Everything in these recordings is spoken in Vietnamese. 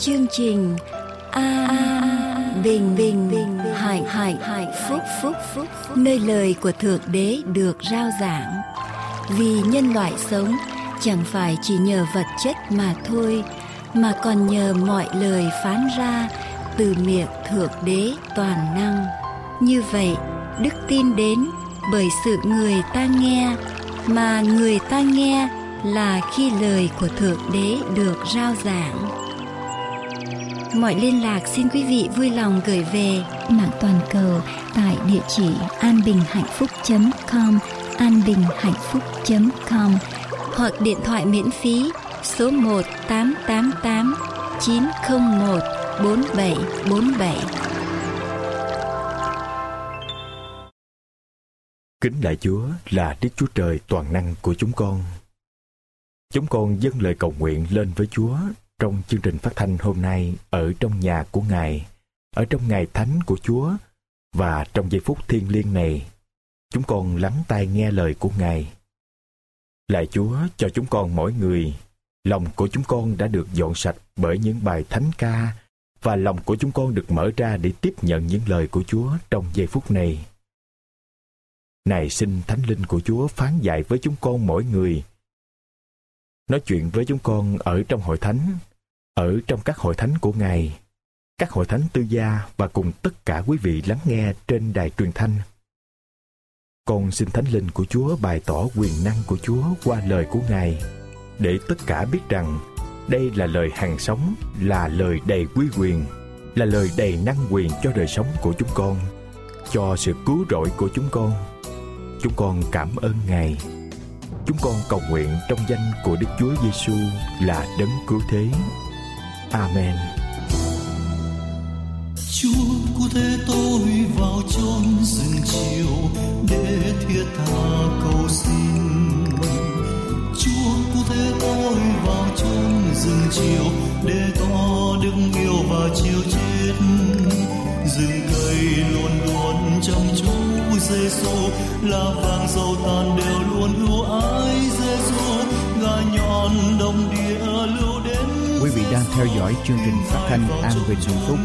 chương trình a bình bình bình hạnh hạnh hạnh phúc phúc phúc nơi lời của thượng đế được rao giảng. Vì nhân loại sống, chẳng phải chỉ nhờ vật chất mà thôi, mà còn nhờ mọi lời phán ra từ miệng thượng đế toàn năng. Như vậy, đức tin đến bởi sự người ta nghe, mà người ta nghe là khi lời của thượng đế được rao giảng mọi liên lạc xin quý vị vui lòng gửi về mạng toàn cầu tại địa chỉ anbinhhạnhphúc.com anbinhhạnhphúc.com hoặc điện thoại miễn phí số 1 888 901 4747. Kính đại Chúa là Đức Chúa Trời toàn năng của chúng con. Chúng con dâng lời cầu nguyện lên với Chúa trong chương trình phát thanh hôm nay ở trong nhà của Ngài, ở trong ngày thánh của Chúa và trong giây phút thiêng liêng này, chúng con lắng tai nghe lời của Ngài. Lạy Chúa cho chúng con mỗi người, lòng của chúng con đã được dọn sạch bởi những bài thánh ca và lòng của chúng con được mở ra để tiếp nhận những lời của Chúa trong giây phút này. Này xin Thánh Linh của Chúa phán dạy với chúng con mỗi người. Nói chuyện với chúng con ở trong hội thánh, ở trong các hội thánh của Ngài, các hội thánh tư gia và cùng tất cả quý vị lắng nghe trên đài truyền thanh. Con xin Thánh Linh của Chúa bày tỏ quyền năng của Chúa qua lời của Ngài, để tất cả biết rằng đây là lời hàng sống, là lời đầy quý quyền, là lời đầy năng quyền cho đời sống của chúng con, cho sự cứu rỗi của chúng con. Chúng con cảm ơn Ngài. Chúng con cầu nguyện trong danh của Đức Chúa Giêsu là đấng cứu thế. Amen. Chúa cứu thế tôi vào chốn rừng chiều để thiết tha cầu xin. Chúa cứu thế tôi vào chốn rừng chiều để tỏ đức yêu và chiều chết. Rừng cây luôn luôn chăm chú Giêsu là vàng dầu tàn đều luôn ưu ái Giêsu gà nhọn đồng địa lưu đến Quý vị đang theo dõi chương trình phát thanh An Bình Hạnh Phúc.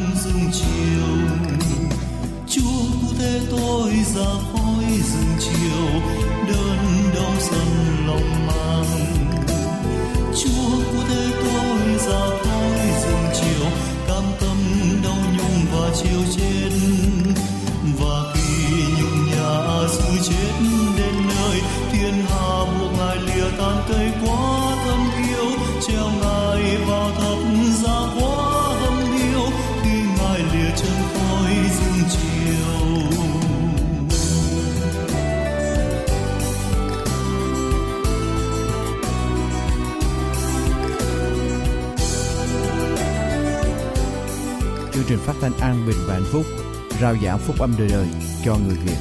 Chúa cụ thế tôi ra khỏi rừng chiều đơn đau dần lòng mang Chúa cụ thế tôi ra khỏi rừng chiều, cam tâm đau nhung và chiều trên và khi nhung nhà dù chết đến nơi, thiên hà buộc ngài lìa tan cây quá Chương trình phát thanh An Bình và Hạnh Phúc, rao giảng phúc âm đời đời cho người Việt.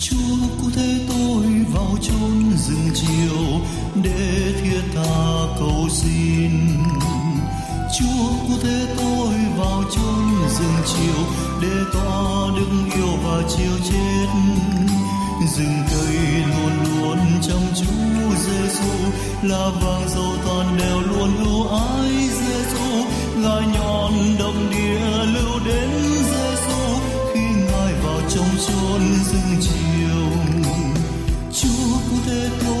Chúa cứu thế tôi vào chốn rừng chiều để thiết tha cầu xin. Chúa cứu thế tôi vào chốn rừng chiều để tỏ đức yêu và chiều chết. Rừng cây luôn luôn trong chúa Giêsu là vàng dầu toàn đều luôn ưu ái Giêsu là nhọn đồng địa lưu đến Giêsu khi ngài vào trong chốn rừng chiều, Chúa cứu thế tôi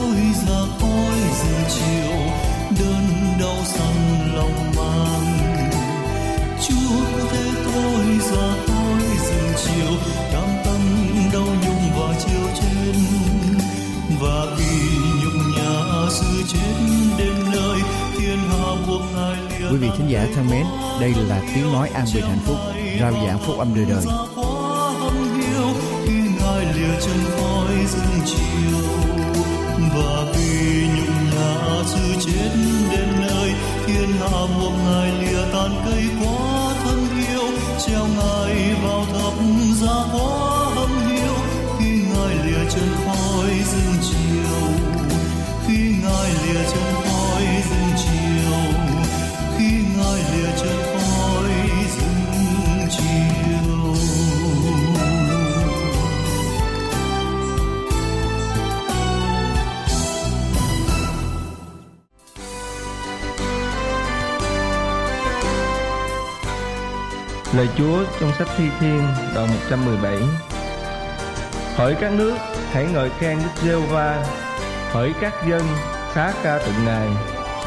Quý vị thính giả thân mến, đây là tiếng nói An Bình Hạnh Phúc, rao giảng phúc âm đời đời. và vì nhục ngã sự chết đến nơi thiên hạ buộc ngài lìa tàn cây quá thân yêu treo ngài vào thập giá quá hâm hiu khi ngài lìa chân khỏi rừng chiều khi ngài lìa chân Lời Chúa trong sách Thi Thiên đoạn 117 Hỡi các nước, hãy ngợi khen Đức giê va Hỡi các dân, khá ca tụng Ngài.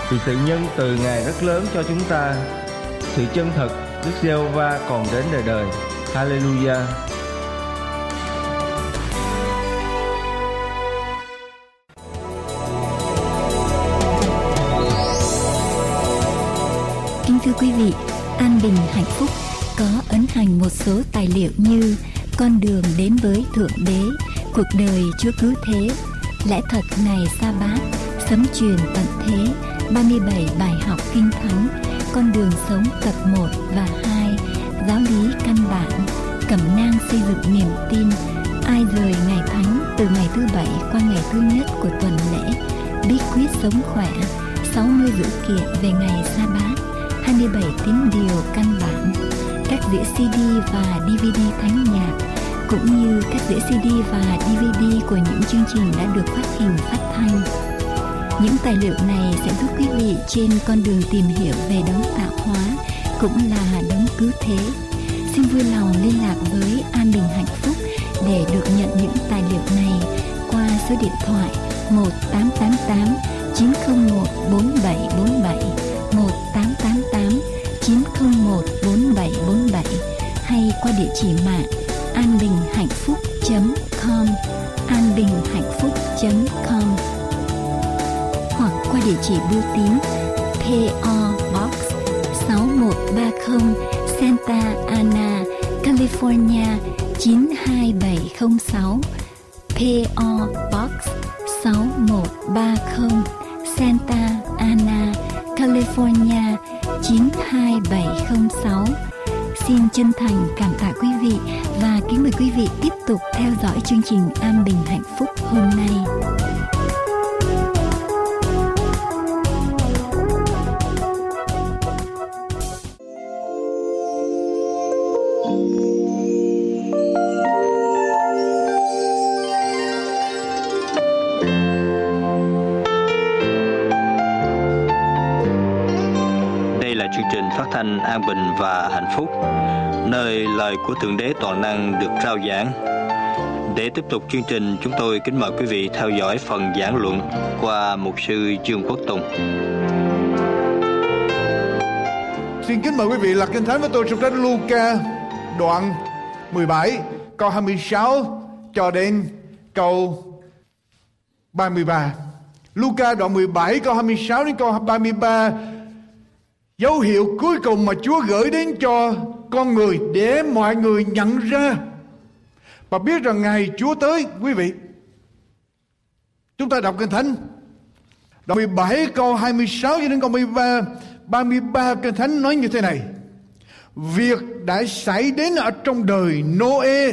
Vì sự nhân từ Ngài rất lớn cho chúng ta. Sự chân thật Đức giê va còn đến đời đời. Hallelujah. Kính thưa quý vị, An Bình Hạnh Phúc có ấn hành một số tài liệu như Con đường đến với Thượng Đế, Cuộc đời Chúa Cứu Thế, Lẽ thật Ngày Sa Bát, Sấm truyền tận thế, 37 bài học kinh thánh, Con đường sống tập 1 và 2, Giáo lý căn bản, Cẩm nang xây dựng niềm tin, Ai rời ngày thánh từ ngày thứ bảy qua ngày thứ nhất của tuần lễ, Bí quyết sống khỏe, 60 dữ kiện về ngày Sa Bát, 27 tín điều căn bản, các đĩa CD và DVD thánh nhạc, cũng như các đĩa CD và DVD của những chương trình đã được phát hình phát thanh. Những tài liệu này sẽ giúp quý vị trên con đường tìm hiểu về đấng tạo hóa, cũng là đấng cứu thế. Xin vui lòng liên lạc với An Bình Hạnh Phúc để được nhận những tài liệu này qua số điện thoại 1888 901 4747 1888 qua địa chỉ mạng anbinhhạnhphúc.com anbinhhạnhphúc.com hoặc qua địa chỉ bưu tín PO Box 6130 Santa Ana, California 92706 PO Box 6130 Santa Ana, California 92706 Xin chân thành cảm tạ quý vị và kính mời quý vị tiếp tục theo dõi chương trình An Bình Hạnh Phúc hôm nay. Lời của Thượng Đế Toàn Năng được rao giảng. Để tiếp tục chương trình, chúng tôi kính mời quý vị theo dõi phần giảng luận qua mục sư Dương Quốc Tùng. Xin kính mời quý vị lật kinh thánh với tôi trong sách Luca đoạn 17 câu 26 cho đến câu 33. Luca đoạn 17 câu 26 đến câu 33 dấu hiệu cuối cùng mà Chúa gửi đến cho con người để mọi người nhận ra và biết rằng ngày Chúa tới, quý vị. Chúng ta đọc kinh thánh đoạn 17 câu 26 cho đến câu 33 33 kinh thánh nói như thế này Việc đã xảy đến ở trong đời Noe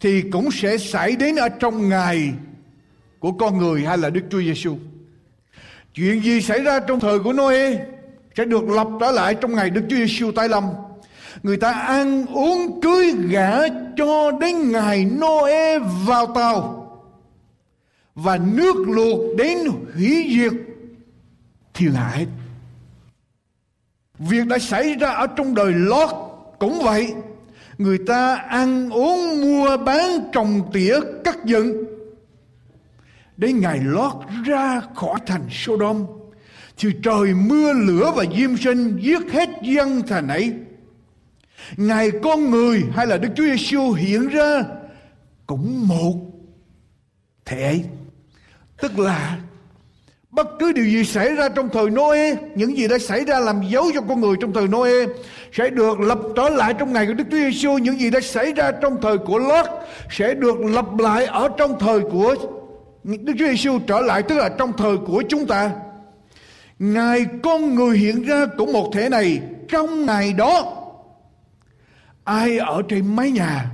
thì cũng sẽ xảy đến ở trong ngày của con người hay là Đức Chúa Giêsu. Chuyện gì xảy ra trong thời của Noe sẽ được lập trở lại trong ngày Đức Chúa Giêsu tái lâm. Người ta ăn uống cưới gả cho đến ngày Noe vào tàu và nước luộc đến hủy diệt thiên lại. Việc đã xảy ra ở trong đời Lót cũng vậy. Người ta ăn uống mua bán trồng tỉa cắt dựng. Đến ngày Lót ra khỏi thành Sodom thì trời mưa lửa và diêm sinh giết hết dân thành ấy. ngài con người hay là Đức Chúa Giêsu hiện ra cũng một thể ấy. Tức là Bất cứ điều gì xảy ra trong thời Noe, những gì đã xảy ra làm dấu cho con người trong thời Noe sẽ được lập trở lại trong ngày của Đức Chúa Giêsu. Những gì đã xảy ra trong thời của Lót sẽ được lập lại ở trong thời của Đức Chúa Giêsu trở lại tức là trong thời của chúng ta. Ngài con người hiện ra của một thể này trong ngày đó. Ai ở trên mái nhà?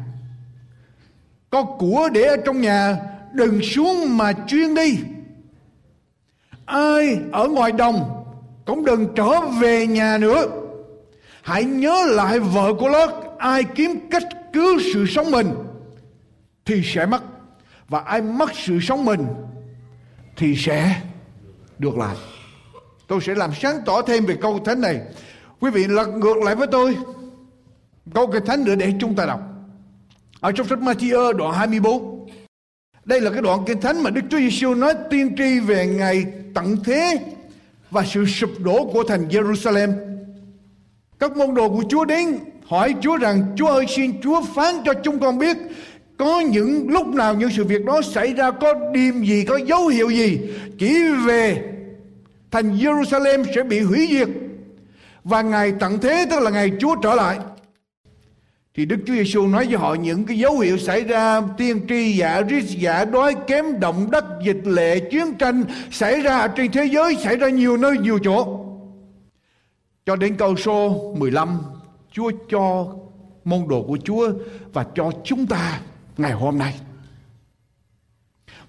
Có của để ở trong nhà, đừng xuống mà chuyên đi. Ai ở ngoài đồng, cũng đừng trở về nhà nữa. Hãy nhớ lại vợ của lót, ai kiếm cách cứu sự sống mình, thì sẽ mất. Và ai mất sự sống mình, thì sẽ được lại tôi sẽ làm sáng tỏ thêm về câu thánh này quý vị lật ngược lại với tôi Câu kinh thánh nữa để chúng ta đọc. Ở trong sách Matthew đoạn 24. Đây là cái đoạn kinh thánh mà Đức Chúa Giêsu nói tiên tri về ngày tận thế và sự sụp đổ của thành Jerusalem. Các môn đồ của Chúa đến hỏi Chúa rằng, Chúa ơi, xin Chúa phán cho chúng con biết, có những lúc nào những sự việc đó xảy ra, có điềm gì, có dấu hiệu gì chỉ về thành Jerusalem sẽ bị hủy diệt. Và ngày tận thế, tức là ngày Chúa trở lại. Thì Đức Chúa Giêsu nói với họ những cái dấu hiệu xảy ra, tiên tri giả, rít giả, đói kém, động đất, dịch lệ, chiến tranh xảy ra trên thế giới, xảy ra nhiều nơi, nhiều chỗ. Cho đến câu số 15 Chúa cho môn đồ của Chúa và cho chúng ta ngày hôm nay.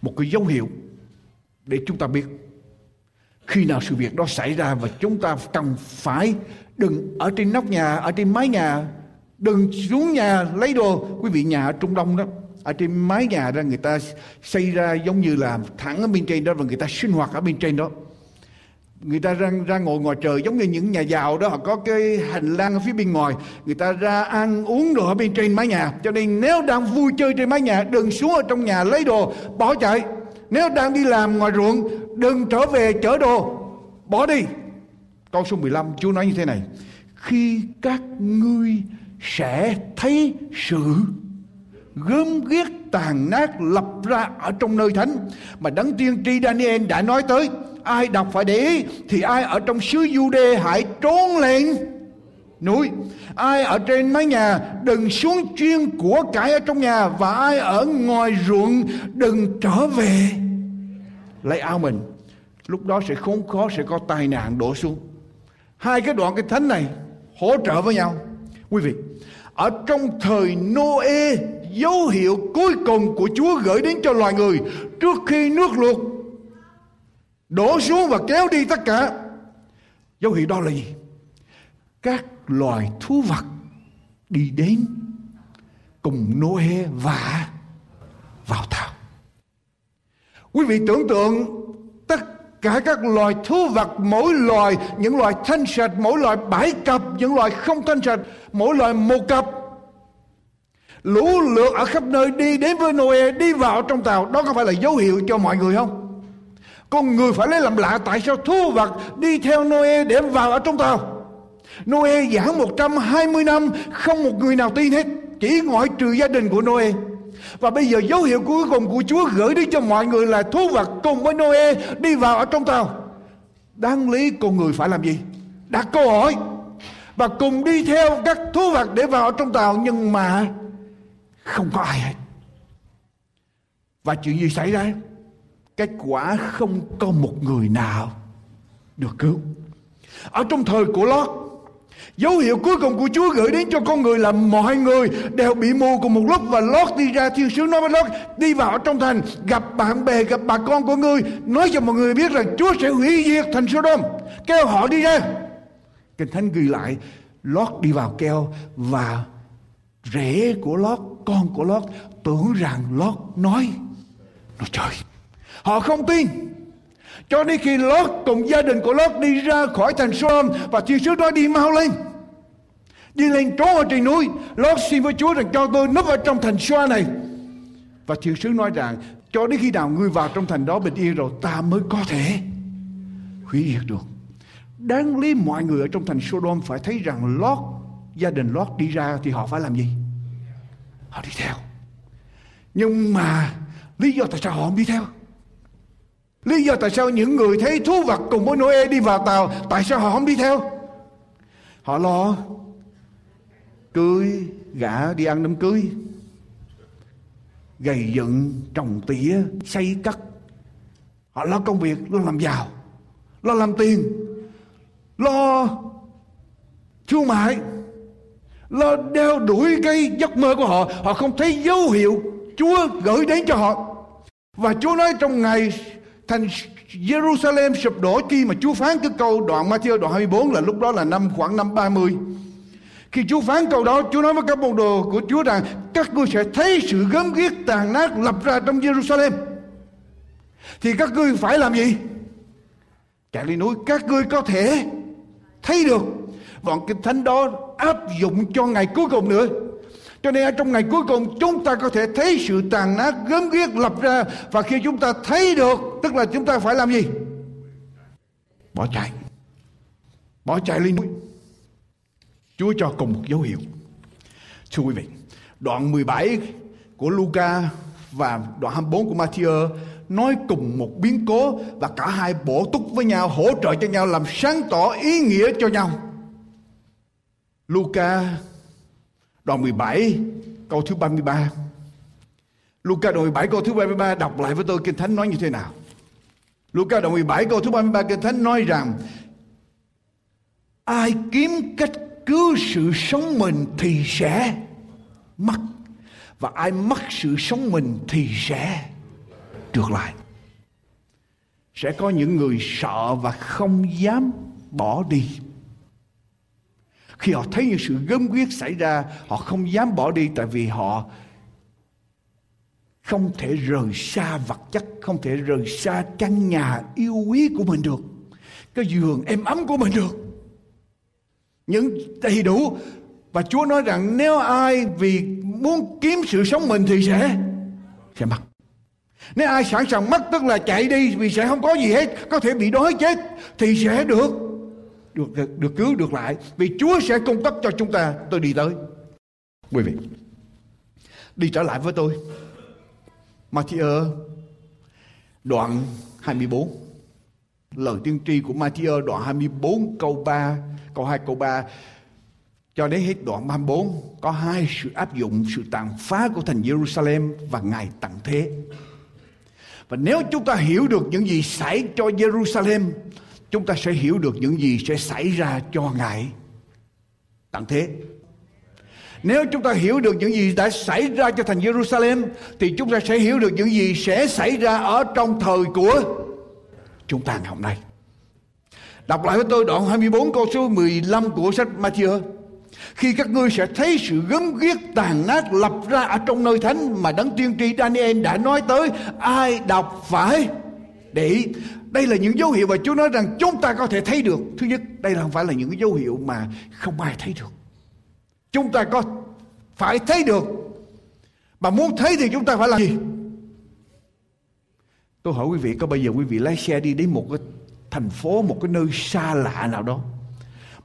Một cái dấu hiệu để chúng ta biết khi nào sự việc đó xảy ra và chúng ta cần phải đừng ở trên nóc nhà ở trên mái nhà đừng xuống nhà lấy đồ. Quý vị nhà ở trung đông đó ở trên mái nhà ra người ta xây ra giống như là thẳng ở bên trên đó và người ta sinh hoạt ở bên trên đó. Người ta ra, ra ngồi ngoài trời giống như những nhà giàu đó họ có cái hành lang ở phía bên ngoài. Người ta ra ăn uống đồ ở bên trên mái nhà. Cho nên nếu đang vui chơi trên mái nhà đừng xuống ở trong nhà lấy đồ bỏ chạy nếu đang đi làm ngoài ruộng, đừng trở về chở đồ. Bỏ đi. Câu số 15 Chúa nói như thế này. Khi các ngươi sẽ thấy sự gớm ghiếc tàn nát lập ra ở trong nơi thánh, mà đấng tiên tri Daniel đã nói tới, ai đọc phải để ý, thì ai ở trong xứ Jude hãy trốn lên núi. Ai ở trên mái nhà, đừng xuống chuyên của cải ở trong nhà, và ai ở ngoài ruộng, đừng trở về lấy áo mình. Lúc đó sẽ khốn khó, sẽ có tai nạn đổ xuống. Hai cái đoạn cái thánh này hỗ trợ với nhau. Quý vị, ở trong thời Noe, dấu hiệu cuối cùng của Chúa gửi đến cho loài người trước khi nước lụt đổ xuống và kéo đi tất cả, dấu hiệu đó là gì? Các loài thú vật đi đến cùng Noe và vào tàu quý vị tưởng tượng, tất cả các loài thú vật, mỗi loài, những loài thanh sạch, mỗi loài bảy cặp những loài không thanh sạch, mỗi loài một cặp lũ lượt ở khắp nơi đi đến với Noe, đi vào trong tàu đó có phải là dấu hiệu cho mọi người không con người phải lấy làm lạ, tại sao thú vật đi theo Noe để vào ở trong tàu. Noe giảng 120 năm, không một người nào tin hết. Chỉ ngoại trừ gia đình của Noe. Và bây giờ dấu hiệu cuối cùng của Chúa gửi đến cho mọi người là thú vật cùng với Noe đi vào ở trong tàu. Đáng lý con người phải làm gì? Đặt câu hỏi. Và cùng đi theo các thú vật để vào ở trong tàu, nhưng mà không có ai hết. Và chuyện gì xảy ra? kết quả không có một người nào được cứu ở trong thời của Lót Dấu hiệu cuối cùng của Chúa gửi đến cho con người là mọi người đều bị mù cùng một lúc và Lót đi ra thiên sứ nói với Lót, đi vào trong thành, gặp bạn bè, gặp bà con của ngươi, nói cho mọi người biết rằng Chúa sẽ hủy diệt thành Sodom kêu họ đi ra Kinh Thánh ghi lại, Lót đi vào kêu và rể của Lót, con của Lót tưởng rằng Lót nói nói trời, Họ không tin. Cho đến khi Lót cùng gia đình của Lót đi ra khỏi thành Sodom và thiên sứ đó đi mau lên. Đi lên trốn ở trên núi. Lót xin với Chúa rằng cho tôi núp ở trong thành Soa này. Và thiên sứ nói rằng cho đến khi nào ngươi vào trong thành đó bình yên rồi ta mới có thể hủy diệt được. Đáng lý mọi người ở trong thành Sodom phải thấy rằng Lót, gia đình Lót đi ra thì họ phải làm gì? Họ đi theo. Nhưng mà lý do tại sao họ không đi theo? Lý do tại sao những người thấy thú vật cùng với Noe đi vào tàu, Tại sao họ không đi theo? Họ lo Cưới gã đi ăn đám cưới. Gầy dựng trồng tỉa Xây cất. Họ lo công việc, Lo làm giàu, Lo làm tiền, Lo thương mại Lo đeo đuổi cái giấc mơ của họ. Họ không thấy dấu hiệu Chúa gửi đến cho họ. Và Chúa nói trong ngày thành Jerusalem sụp đổ khi mà Chúa phán cái câu đoạn Matthew đoạn 24 là lúc đó là năm khoảng năm 30. Khi Chúa phán câu đó, Chúa nói với các môn đồ của Chúa rằng các ngươi sẽ thấy sự gớm ghiếc tàn nát lập ra trong Jerusalem. Thì các ngươi phải làm gì? Chạy lên núi, các ngươi có thể thấy được. Bọn kinh thánh đó áp dụng cho ngày cuối cùng nữa. Cho nên ở trong ngày cuối cùng chúng ta có thể thấy sự tàn nát gớm ghiếc lập ra và khi chúng ta thấy được tức là chúng ta phải làm gì? Bỏ chạy. Bỏ chạy lên núi. Chúa cho cùng một dấu hiệu. Thưa quý vị, đoạn 17 của Luca và đoạn 24 của Matthew nói cùng một biến cố và cả hai bổ túc với nhau hỗ trợ cho nhau làm sáng tỏ ý nghĩa cho nhau. Luca đoạn 17 câu thứ 33. Luca đoạn 17 câu thứ 33 đọc lại với tôi Kinh Thánh nói như thế nào? Luca đoạn 17 câu thứ 33 Kinh Thánh nói rằng, ai kiếm cách cứu sự sống mình thì sẽ mất, và ai mất sự sống mình thì sẽ trượt lại sẽ có những người sợ và không dám bỏ đi khi họ thấy những sự gớm ghiếc xảy ra họ không dám bỏ đi tại vì họ không thể rời xa vật chất không thể rời xa căn nhà yêu quý của mình được cái giường êm ấm của mình được. Những đầy đủ. Và Chúa nói rằng nếu ai vì muốn kiếm sự sống mình thì sẽ sẽ mất. Nếu ai sẵn sàng mất tức là chạy đi vì sẽ không có gì hết, có thể bị đói chết thì sẽ được được được, được cứu được lại vì Chúa sẽ cung cấp cho chúng ta. Tôi đi tới. Quý vị, đi trở lại với tôi. Matthew đoạn 24. Lời tiên tri của Matthew đoạn 24 câu 3, câu 2 câu 3 cho đến hết đoạn 34 có hai sự áp dụng sự tàn phá của thành Jerusalem và ngày tận thế. Và nếu chúng ta hiểu được những gì xảy cho Jerusalem, chúng ta sẽ hiểu được những gì sẽ xảy ra cho Ngài Tặng thế. Nếu chúng ta hiểu được những gì đã xảy ra cho thành Jerusalem thì chúng ta sẽ hiểu được những gì sẽ xảy ra ở trong thời của chúng ta ngày hôm nay. Đọc lại với tôi đoạn 24 câu số 15 của sách Matthew. Khi các ngươi sẽ thấy sự gớm ghiếc tàn nát lập ra ở trong nơi thánh mà đấng tiên tri Daniel đã nói tới, ai đọc phải để đây là những dấu hiệu mà Chúa nói rằng chúng ta có thể thấy được. Thứ nhất, đây là không phải là những cái dấu hiệu mà không ai thấy được. Chúng ta có phải thấy được. Mà muốn thấy thì chúng ta phải làm gì? Tôi hỏi quý vị, có bao giờ quý vị lái xe đi đến một cái thành phố, một cái nơi xa lạ nào đó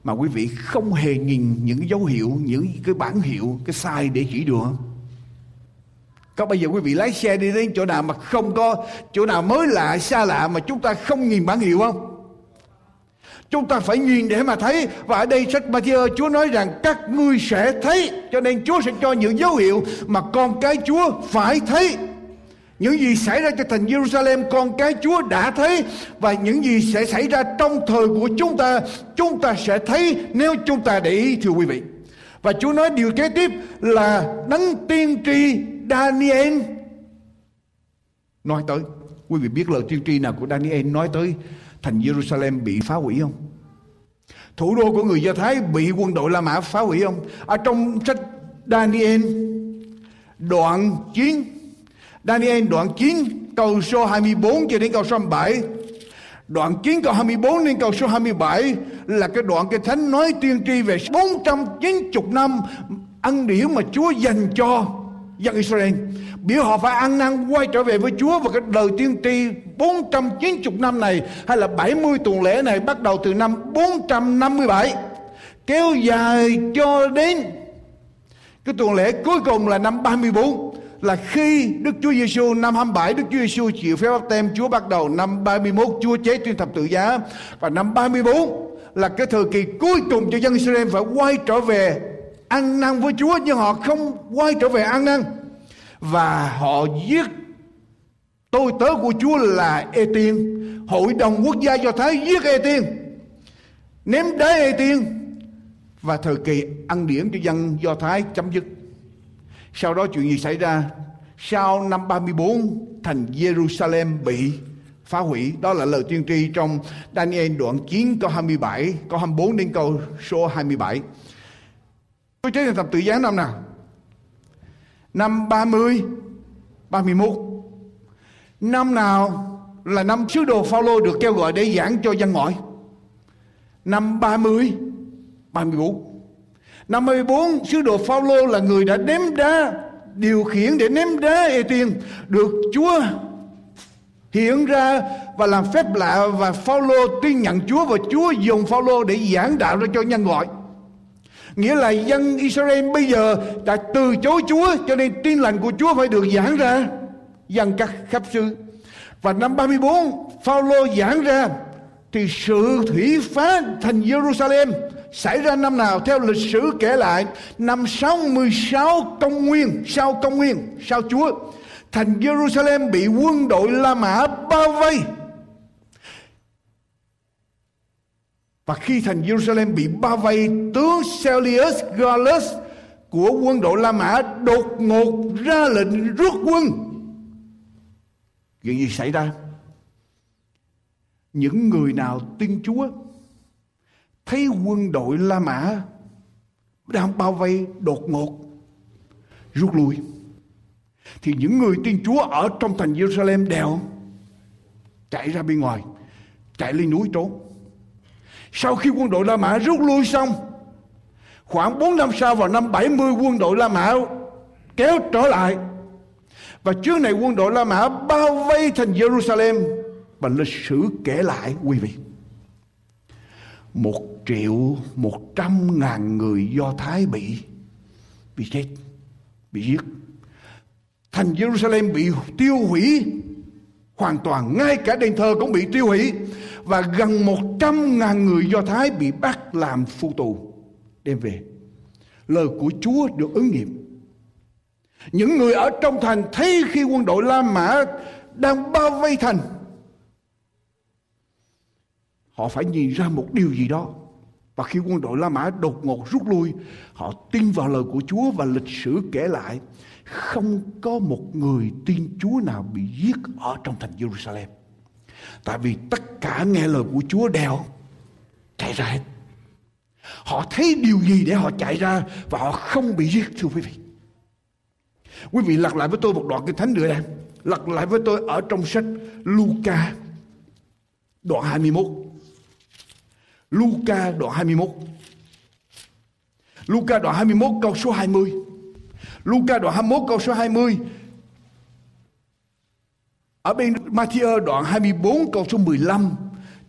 mà quý vị không hề nhìn những dấu hiệu những cái bản hiệu cái sai để chỉ đường không có bây giờ quý vị lái xe đi đến chỗ nào mà không có chỗ nào mới lạ, xa lạ mà chúng ta không nhìn bản hiệu không? Chúng ta phải nhìn để mà thấy. Và ở đây sách Matthew, Chúa nói rằng Các ngươi sẽ thấy. Cho nên Chúa sẽ cho những dấu hiệu Mà con cái Chúa phải thấy. Những gì xảy ra cho thành Jerusalem, con cái Chúa đã thấy. Và những gì sẽ xảy ra trong thời của chúng ta chúng ta sẽ thấy nếu chúng ta để ý, thưa quý vị. Và Chúa nói điều kế tiếp là đấng tiên tri Daniel nói tới. Quý vị biết lời tiên tri nào của Daniel nói tới thành Jerusalem bị phá hủy không? Thủ đô của người Do Thái bị quân đội La Mã phá hủy không? Ở trong sách Daniel, đoạn 9 Daniel, đoạn 9 câu số 24 cho đến câu số 27 Đoạn 9 câu 24 đến câu số 27 là cái đoạn cái thánh nói tiên tri về 490 năm ăn điển mà Chúa dành cho dân Israel. Biểu họ phải ăn năn quay trở về với Chúa và cái đời tiên tri 490 năm này, hay là 70 tuần lễ này, bắt đầu từ năm 457 kéo dài cho đến cái tuần lễ cuối cùng là năm 34 là khi Đức Chúa Giêsu năm 27 Đức Chúa Giêsu chịu phép báp tem, Chúa bắt đầu năm 31 Chúa chế trên thập tự giá và năm 34 là cái thời kỳ cuối cùng cho dân Israel phải quay trở về ăn năn với Chúa nhưng họ không quay trở về ăn năn và họ giết tôi tớ của Chúa là Ê Tiên hội đồng quốc gia do Thái giết Ê Tiên ném đá Ê Tiên và thời kỳ ăn điển cho dân do Thái chấm dứt sau đó chuyện gì xảy ra? Sau năm 34 thành Jerusalem bị phá hủy. Đó là lời tiên tri trong Daniel đoạn 9 câu 27, câu 24 đến câu số 27. Tôi chế thập tự giá năm nào? Năm 30, 31. Năm nào là năm sứ đồ Phaolô được kêu gọi để giảng cho dân ngoại? Năm 30, 34 Năm 34 sứ đồ Phaolô là người đã ném đá điều khiển để ném đá ê tiên được Chúa hiện ra và làm phép lạ và Phaolô tin nhận Chúa và Chúa dùng Phaolô để giảng đạo ra cho nhân gọi. Nghĩa là dân Israel bây giờ đã từ chối Chúa, cho nên tin lành của Chúa phải được giảng ra. Dân các khắp xứ. Và năm 34 Phaolô giảng ra thì sự thủy phá thành Jerusalem xảy ra năm nào? Theo lịch sử kể lại, năm 66 công nguyên, sau công nguyên, sau Chúa, thành Jerusalem bị quân đội La Mã bao vây. Và khi thành Jerusalem bị bao vây, tướng Celius Gallus của quân đội La Mã đột ngột ra lệnh rút quân. Chuyện gì xảy ra? Những người nào tin Chúa, thấy quân đội La Mã đang bao vây đột ngột, rút lui, thì những người tin Chúa ở trong thành Jerusalem đều chạy ra bên ngoài, chạy lên núi trốn sau khi quân đội La Mã rút lui xong, khoảng 4 năm sau vào năm 70 quân đội La Mã kéo trở lại. Và trước này, quân đội La Mã bao vây thành Jerusalem và lịch sử kể lại, quý vị. Một triệu một trăm ngàn người Do Thái bị bị chết, bị giết. Thành Jerusalem bị tiêu hủy hoàn toàn, ngay cả đền thờ cũng bị tiêu hủy và gần một trăm ngàn người Do Thái bị bắt làm phu tù đem về. Lời của Chúa được ứng nghiệm. Những người ở trong thành thấy khi quân đội La Mã đang bao vây thành, họ phải nhìn ra một điều gì đó. Và khi quân đội La Mã đột ngột rút lui, họ tin vào lời của Chúa và lịch sử kể lại, không có một người tin Chúa nào bị giết ở trong thành Jerusalem tại vì tất cả nghe lời của Chúa đều chạy ra hết. Họ thấy điều gì để họ chạy ra và họ không bị giết, thưa quý vị. Quý vị lật lại với tôi một đoạn kinh thánh nữa em. lật lại với tôi ở trong sách Luca, đoạn 21 Luca, đoạn 21 Luca, đoạn 21 câu số 20 Luca, đoạn 21 câu số 20 ở bên Matthew đoạn 24 câu số 15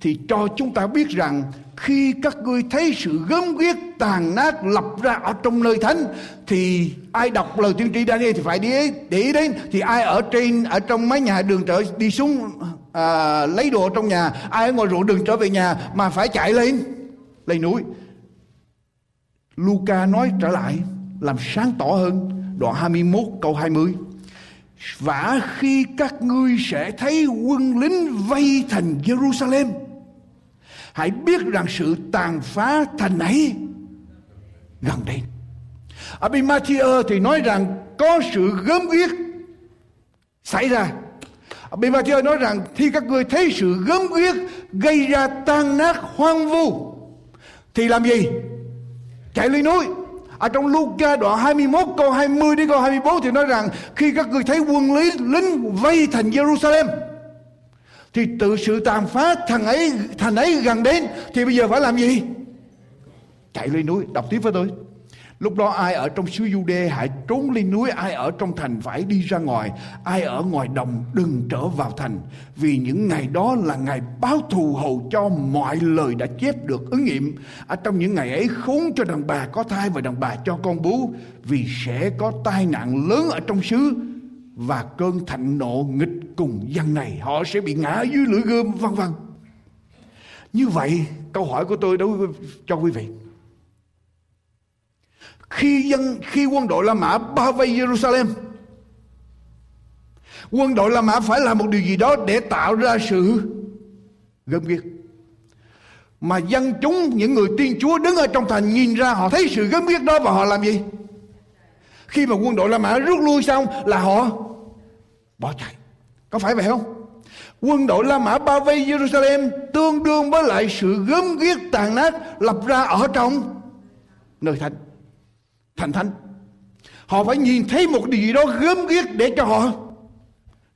Thì cho chúng ta biết rằng Khi các ngươi thấy sự gớm ghiếc tàn nát lập ra ở trong nơi thánh Thì ai đọc lời tiên tri Daniel thì phải để, để ý đến. Thì ai ở trên ở trong mái nhà đường trở đi xuống à, lấy đồ trong nhà ai ở ngoài ruộng đường trở về nhà mà phải chạy lên lên núi. Luca nói trở lại làm sáng tỏ hơn đoạn 21 câu 20 và khi các ngươi sẽ thấy quân lính vây thành Jerusalem hãy biết rằng sự tàn phá thành ấy gần đây ở thì nói rằng có sự gớm ghiếc xảy ra Bên nói rằng khi các ngươi thấy sự gớm ghiếc gây ra tan nát hoang vu, thì làm gì? Chạy lên núi. Ở trong Luca đoạn 21 câu 20 đến câu 24 thì nói rằng, khi các ngươi thấy quân lý lính vây thành Jerusalem thì tự sự tàn phá thằng ấy, thành ấy gần đến, thì bây giờ phải làm gì? Chạy lên núi. Đọc tiếp với tôi. Lúc đó ai ở trong xứ Jude hãy trốn lên núi, ai ở trong thành phải đi ra ngoài, ai ở ngoài đồng đừng trở vào thành. Vì những ngày đó là ngày báo thù hầu cho mọi lời đã chép được ứng nghiệm. Ở trong những ngày ấy khốn cho đàn bà có thai và đàn bà cho con bú, vì sẽ có tai nạn lớn ở trong xứ và cơn thạnh nộ nghịch cùng dân này. Họ sẽ bị ngã dưới lưỡi gươm vân vân. Như vậy, câu hỏi của tôi đối với cho quý vị khi dân, khi quân đội La Mã bao vây Jerusalem, quân đội La Mã phải làm một điều gì đó để tạo ra sự gớm ghiếc. Mà dân chúng, những người tiên Chúa đứng ở trong thành nhìn ra họ thấy sự gớm ghiếc đó và họ làm gì? Khi mà quân đội La Mã rút lui xong là họ bỏ chạy. Có phải vậy không? Quân đội La Mã bao vây Jerusalem tương đương với lại sự gớm ghiếc tàn nát lập ra ở trong nơi thánh thành thánh. Họ phải nhìn thấy một điều gì đó gớm ghiếc để cho họ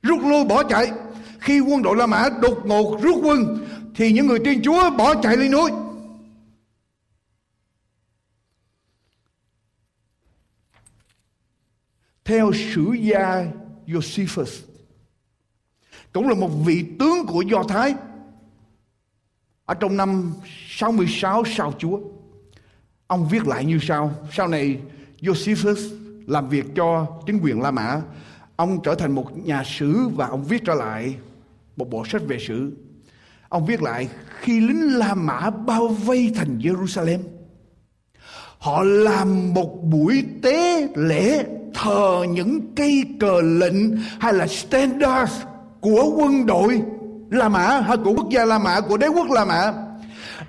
rút lui, bỏ chạy. Khi quân đội La Mã đột ngột rút quân, thì những người tiên Chúa bỏ chạy lên núi. Theo sử gia Josephus, cũng là một vị tướng của Do Thái ở trong năm 66 sau Chúa. Ông viết lại như sau. Sau này, Josephus làm việc cho chính quyền La Mã. Ông trở thành một nhà sử và ông viết trở lại một bộ sách về sử. Ông viết lại, khi lính La Mã bao vây thành Jerusalem. Họ làm một buổi tế lễ thờ những cây cờ lệnh hay là standard của quân đội La Mã hay của quốc gia La Mã, của đế quốc La Mã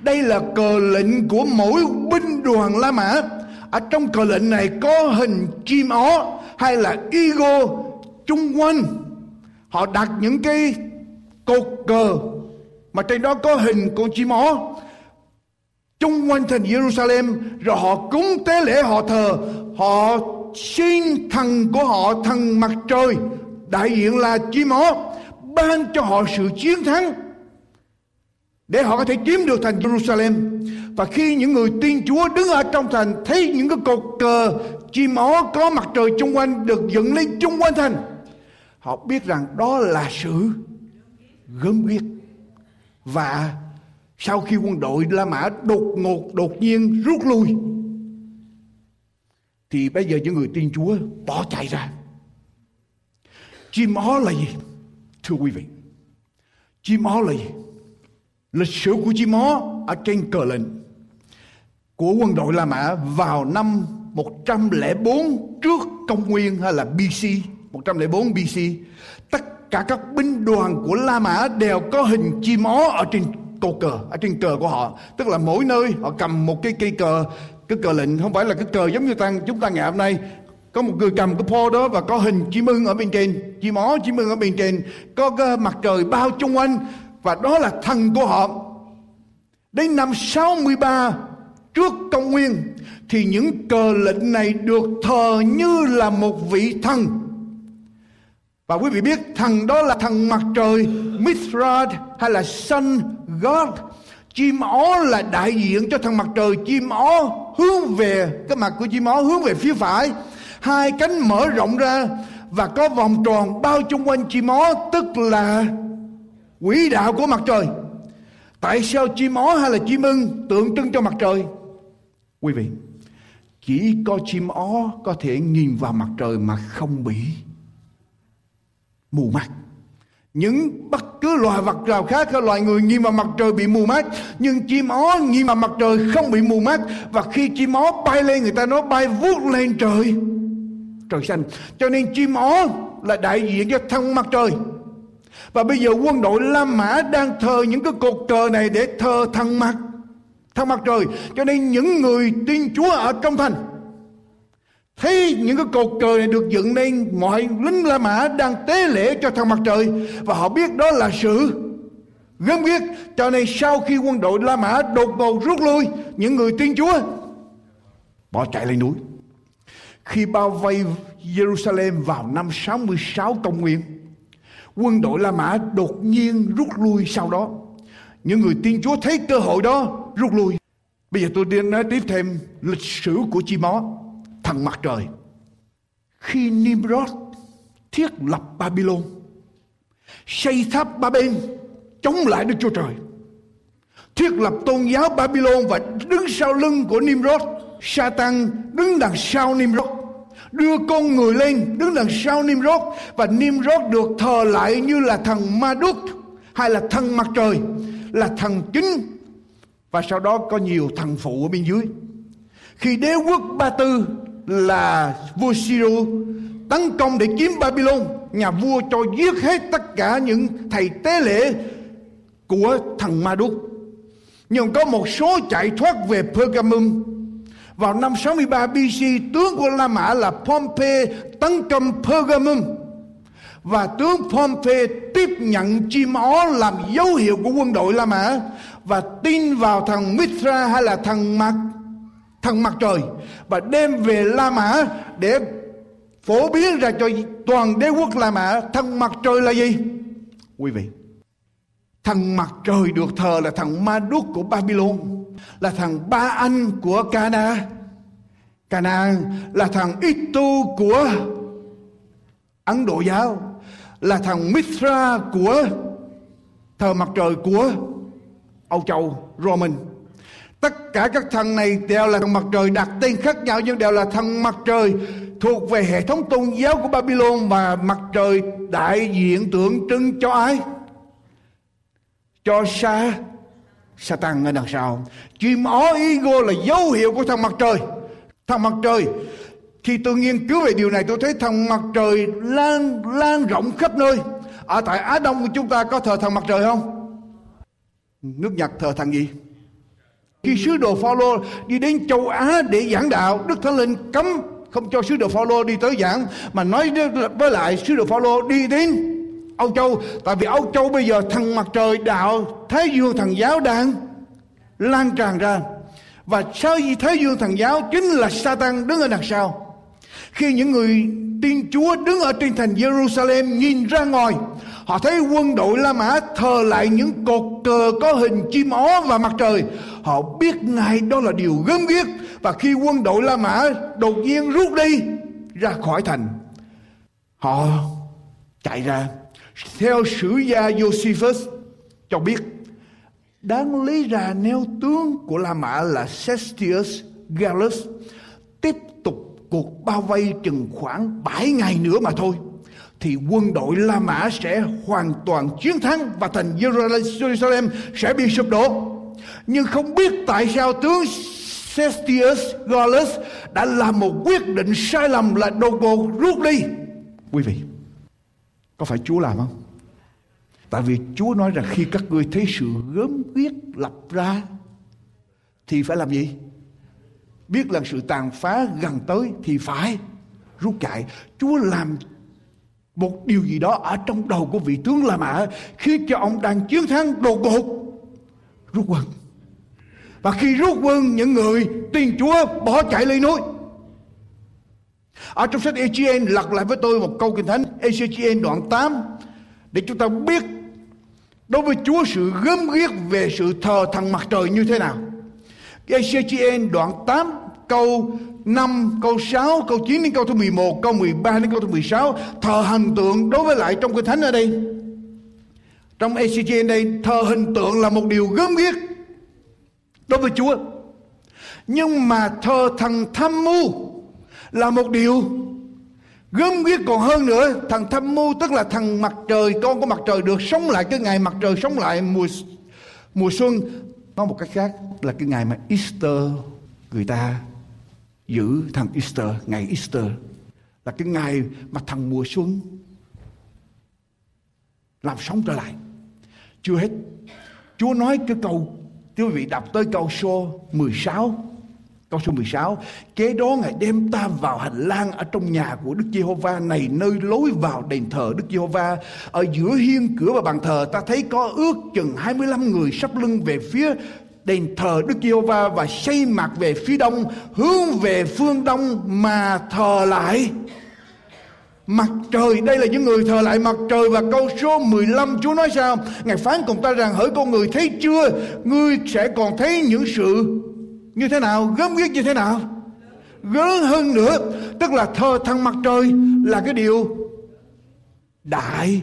đây là cờ lệnh của mỗi binh đoàn La Mã. Ở trong cờ lệnh này có hình chim ó hay là ego chung quanh. Họ đặt những cái cột cờ mà trên đó có hình con chim ó chung quanh thành Jerusalem, rồi họ cúng tế lễ họ thờ. Họ xin thần của họ, thần mặt trời, đại diện là chim ó, ban cho họ sự chiến thắng để họ có thể chiếm được thành Jerusalem. Và khi những người tin Chúa đứng ở trong thành, thấy những cái cột cờ chim ó có mặt trời chung quanh được dựng lên chung quanh thành, họ biết rằng đó là sự gớm ghiếc. Và sau khi quân đội La Mã đột ngột, đột nhiên rút lui, thì bây giờ những người tin Chúa bỏ chạy ra. Chim ó là gì? Thưa quý vị chim ó là gì? Lịch sử của chim ó ở trên cờ lệnh. Của quân đội La Mã vào năm 104 trước công nguyên hay là BC 104 BC tất cả các binh đoàn của La Mã đều có hình chim ó ở trên cột cờ, ở trên cờ của họ. Tức là mỗi nơi họ cầm một cái cây cờ. Cái cờ lệnh không phải là cái cờ giống như ta, chúng ta ngày hôm nay. Có một người cầm cái pho đó và có hình chim ưng ở bên trên. Chim ó, chim ưng ở bên trên. Có cái mặt trời bao chung quanh và đó là thần của họ. Đến năm 63 trước công nguyên, thì những cờ lệnh này được thờ như là một vị thần. Và quý vị biết thần đó là thần mặt trời Mithrad hay là Sun God. Chim ó là đại diện cho thần mặt trời. Chim ó hướng về, cái mặt của chim ó hướng về phía phải. Hai cánh mở rộng ra và có vòng tròn bao chung quanh chim ó, tức là quỹ đạo của mặt trời. Tại sao chim ó hay là chim ưng tượng trưng cho mặt trời? Quý vị, chỉ có chim ó có thể nhìn vào mặt trời mà không bị mù mắt. Những bất cứ loài vật nào khác hay loài người nhìn vào mặt trời bị mù mắt, nhưng chim ó nhìn vào mặt trời không bị mù mắt. Và khi chim ó bay lên, người ta nói bay vút lên trời. Trời xanh. Cho nên chim ó là đại diện cho thân mặt trời và bây giờ quân đội La Mã đang thờ những cái cột cờ này để thờ thần mặt thần mặt trời, cho nên những người tin Chúa ở trong thành, thấy những cái cột cờ này được dựng lên mọi lính La Mã đang tế lễ cho thần mặt trời. Và họ biết đó là sự gớm biết cho nên sau khi quân đội La Mã đột ngột rút lui, những người tin Chúa, bỏ chạy lên núi. Khi bao vây Jerusalem vào năm 66 công nguyên quân đội La Mã đột nhiên rút lui sau đó. Những người tiên Chúa thấy cơ hội đó, rút lui. Bây giờ tôi đi nói tiếp thêm lịch sử của chi mó, thần mặt trời. Khi Nimrod thiết lập Babylon, xây tháp Ba Bên chống lại Đức Chúa Trời, thiết lập tôn giáo Babylon và đứng sau lưng của Nimrod, Satan đứng đằng sau Nimrod đưa con người lên, đứng đằng sau Nimrod, và Nimrod được thờ lại như là thần Marduk hay là thần mặt trời, là thần chính. Và sau đó có nhiều thần phụ ở bên dưới. Khi đế quốc Ba Tư là vua Siro tấn công để chiếm Babylon nhà vua cho giết hết tất cả những thầy tế lễ của thần Marduk nhưng có một số chạy thoát về Pergamum vào năm 63 BC, tướng của La Mã là Pompey tấn công Pergamum. Và tướng Pompey tiếp nhận chim ó làm dấu hiệu của quân đội La Mã và tin vào thằng Mithra hay là thằng mặt thằng mặt trời và đem về La Mã để phổ biến ra cho toàn đế quốc La Mã thằng mặt trời là gì? Quý vị, thằng mặt trời được thờ là thằng Ma Đúc của Babylon, là thằng ba anh của Cana. Cana là thằng Itu của Ấn Độ giáo, là thằng Mithra của thờ mặt trời của Âu Châu, Roman. Tất cả các thần này đều là thằng mặt trời đặt tên khác nhau, nhưng đều là thằng mặt trời thuộc về hệ thống tôn giáo của Babylon và mặt trời đại diện tượng trưng cho ai? Cho Sa Satan ở đằng sau. Chim ó ego là dấu hiệu của thằng mặt trời. Thằng mặt trời khi tôi nghiên cứu về điều này tôi thấy thằng mặt trời lan lan rộng khắp nơi. Ở tại Á Đông của chúng ta có thờ thằng mặt trời không? Nước Nhật thờ thằng gì? Khi sứ đồ Phaolô đi đến châu Á để giảng đạo, Đức Thánh Linh cấm không cho sứ đồ Phaolô đi tới giảng mà nói với lại sứ đồ Phaolô đi đến Âu Châu tại vì Âu Châu bây giờ thằng mặt trời, đạo, Thế Dương thần giáo đang lan tràn ra và sao gì thế Dương thần giáo chính là Satan đứng ở đằng sau khi những người tiên Chúa đứng ở trên thành Jerusalem nhìn ra ngoài, Họ thấy quân đội La Mã thờ lại những cột cờ có hình chim ó và mặt trời. Họ biết ngay đó là điều gớm ghiếc. Và khi quân đội La Mã đột nhiên rút đi ra khỏi thành. Họ chạy ra. Theo sử gia Josephus cho biết đáng lý ra neo tướng của La Mã là Sestius Gallus tiếp tục cuộc bao vây chừng khoảng 7 ngày nữa mà thôi thì quân đội La Mã sẽ hoàn toàn chiến thắng và thành Jerusalem sẽ bị sụp đổ. Nhưng không biết tại sao tướng Sestius Gallus đã làm một quyết định sai lầm là đột ngột rút đi. Quý vị, có phải Chúa làm không? Tại vì Chúa nói rằng khi các ngươi thấy sự gớm ghiếc lập ra, thì phải làm gì? Biết là sự tàn phá gần tới thì phải rút chạy. Chúa làm một điều gì đó ở trong đầu của vị tướng La Mã khiến cho ông đang chiến thắng đột ngột rút quân. Và khi rút quân, những người tiền Chúa bỏ chạy lên núi. Ở trong sách Echien lật lại với tôi một câu kinh thánh Echien đoạn 8 để chúng ta biết đối với Chúa sự gớm ghiếc về sự thờ thần mặt trời như thế nào. Echien đoạn 8 câu 5, câu 6, câu 9 đến câu thứ 11, câu 13 đến câu thứ 16 thờ hình tượng đối với lại trong kinh thánh ở đây. Trong ECG đây thờ hình tượng là một điều gớm ghiếc đối với Chúa. Nhưng mà thờ thần tham mưu là một điều gớm ghiếc còn hơn nữa. Thằng tham mưu tức là thằng mặt trời, con của mặt trời được sống lại cái ngày mặt trời sống lại mùa mùa xuân. Nói một cách khác là cái ngày mà Easter người ta giữ thằng Easter, ngày Easter là cái ngày mà thằng mùa xuân làm sống trở lại. Chưa hết. Chúa nói cái câu, quý vị đọc tới câu số 16. Câu số 16. Kế đó Ngài đem ta vào hành lang ở trong nhà của Đức Giê-hô-va này, nơi lối vào đền thờ Đức Giê-hô-va. Ở giữa hiên cửa và bàn thờ, ta thấy có ước chừng 25 người sắp lưng về phía đền thờ Đức Giê-hô-va và xây mặt về phía đông, hướng về phương đông mà thờ lại mặt trời, đây là những người thờ lại mặt trời và câu số 15 Chúa nói sao Ngài phán cùng ta rằng, hỡi con người, thấy chưa ngươi sẽ còn thấy những sự như thế nào gớm ghiếc như thế nào gớm hơn nữa tức là thờ thằng mặt trời là cái điều đại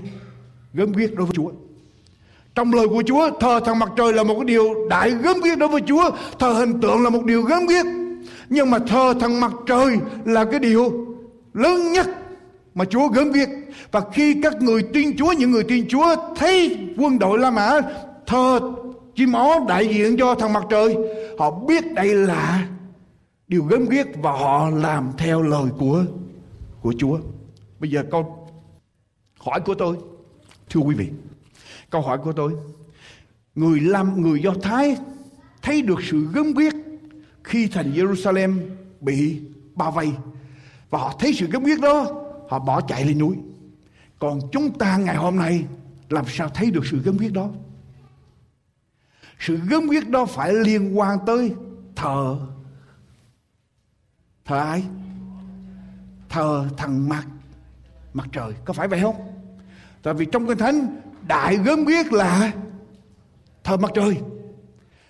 gớm ghiếc đối với Chúa trong lời của Chúa, thờ thằng mặt trời là một cái điều đại gớm ghiếc đối với Chúa. Thờ hình tượng là một điều gớm ghiếc. Nhưng mà thờ thằng mặt trời là cái điều lớn nhất mà Chúa gớm ghiếc. Và khi các người tin Chúa, những người tin Chúa thấy quân đội La Mã thờ chim ó đại diện cho thằng mặt trời, họ biết đây là điều gớm ghiếc và họ làm theo lời của của Chúa. Bây giờ câu hỏi của tôi, thưa quý vị, Câu hỏi của tôi, người làm người Do Thái thấy được sự gớm ghiếc khi thành Jerusalem bị bao vây và họ thấy sự gớm ghiếc đó, họ bỏ chạy lên núi. Còn chúng ta ngày hôm nay làm sao thấy được sự gớm ghiếc đó? Sự gớm ghiếc đó phải liên quan tới thờ. Thờ ai? Thờ thằng mặt mặt trời, có phải vậy không? Tại vì trong kinh thánh đại gớm ghiếc là thờ mặt trời.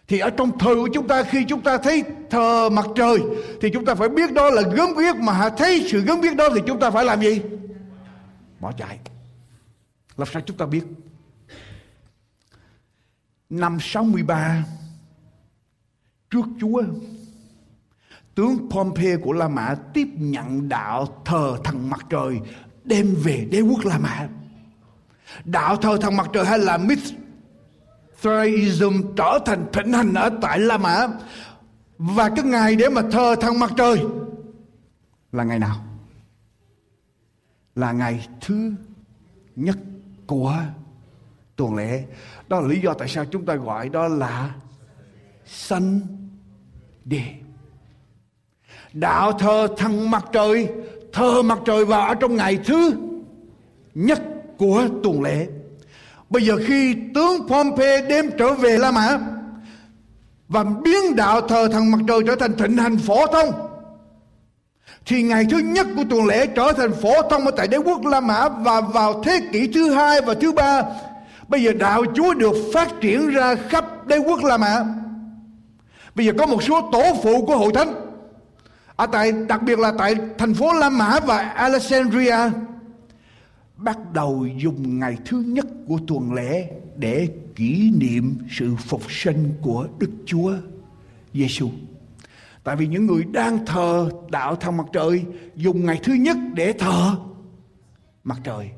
Thì ở trong thời của chúng ta khi chúng ta thấy thờ mặt trời thì chúng ta phải biết đó là gớm ghiếc. Mà thấy sự gớm ghiếc đó thì chúng ta phải làm gì? Bỏ chạy. Làm sao chúng ta biết? Năm 63 trước Chúa, tướng Pompey của La Mã tiếp nhận đạo thờ thần mặt trời đem về đế quốc La Mã. Đạo thờ thần mặt trời hay là Mithraism trở thành thịnh hành ở tại La Mã. Và cái ngày để mà thờ thần mặt trời là ngày nào? Là ngày thứ nhất của tuần lễ đó là lý do tại sao chúng ta gọi đó là Sunday đạo thờ thần mặt trời, thờ mặt trời vào ở trong ngày thứ nhất của tuần lễ. Bây giờ khi tướng Pompey đem trở về La Mã và biến đạo thờ thần mặt trời trở thành thịnh hành phổ thông, thì ngày thứ nhất của tuần lễ trở thành phổ thông ở tại đế quốc La Mã và vào thế kỷ thứ hai và thứ ba bây giờ đạo Chúa được phát triển ra khắp đế quốc La Mã bây giờ có một số tổ phụ của hội thánh ở tại, đặc biệt là tại thành phố La Mã và Alexandria, bắt đầu dùng ngày thứ nhất của tuần lễ để kỷ niệm sự phục sinh của Đức Chúa Giêsu. Tại vì những người đang thờ đạo thần mặt trời dùng ngày thứ nhất để thờ mặt trời.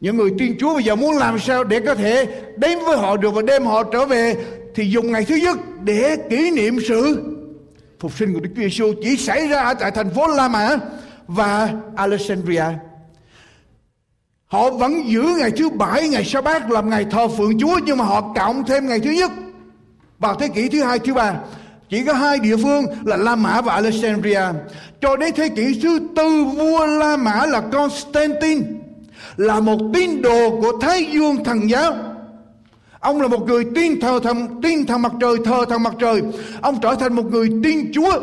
Những người tiên Chúa bây giờ muốn làm sao để có thể đến với họ được và đem họ trở về thì dùng ngày thứ nhất để kỷ niệm sự phục sinh của Đức Chúa Giêsu chỉ xảy ra ở tại thành phố La Mã và Alexandria. Họ vẫn giữ ngày thứ bảy, ngày sa bát làm ngày thờ phượng Chúa nhưng mà họ cộng thêm ngày thứ nhất vào thế kỷ thứ hai, thứ ba. Chỉ có hai địa phương là La Mã và Alexandria. Cho đến thế kỷ thứ tư vua La Mã là Constantine là một tín đồ của Thái Dương thần giáo. Ông là một người tin thờ thần tin thần mặt trời, thờ thần mặt trời. Ông trở thành một người tin Chúa.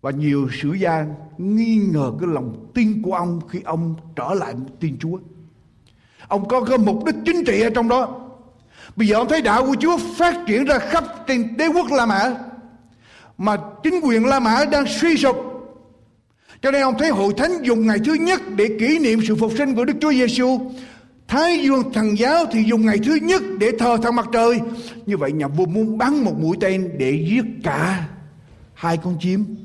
Và nhiều sử gia nghi ngờ cái lòng tin của ông khi ông trở lại tin Chúa. Ông có cái mục đích chính trị ở trong đó. Bây giờ ông thấy đạo của Chúa phát triển ra khắp trên đế quốc La Mã. Mà chính quyền La Mã đang suy sụp. Cho nên ông thấy hội thánh dùng ngày thứ nhất để kỷ niệm sự phục sinh của Đức Chúa Giêsu. Thái dương thần giáo thì dùng ngày thứ nhất để thờ thần mặt trời. Như vậy nhà vua muốn bắn một mũi tên để giết cả hai con chim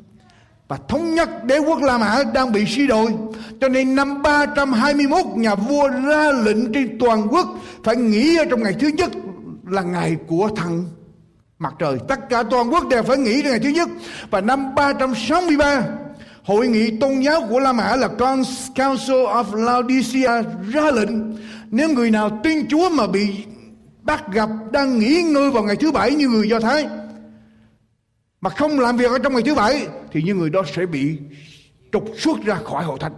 và thống nhất đế quốc La Mã đang bị suy đồi. Cho nên năm 321 nhà vua ra lệnh trên toàn quốc phải nghỉ ở trong ngày thứ nhất là ngày của thần mặt trời. Tất cả toàn quốc đều phải nghỉ ngày thứ nhất. Và năm 363 Hội nghị tôn giáo của La Mã là Council of Laodicea ra lệnh nếu người nào tin Chúa mà bị bắt gặp đang nghỉ ngơi vào ngày thứ bảy như người Do Thái mà không làm việc ở trong ngày thứ bảy thì những người đó sẽ bị trục xuất ra khỏi hội thánh.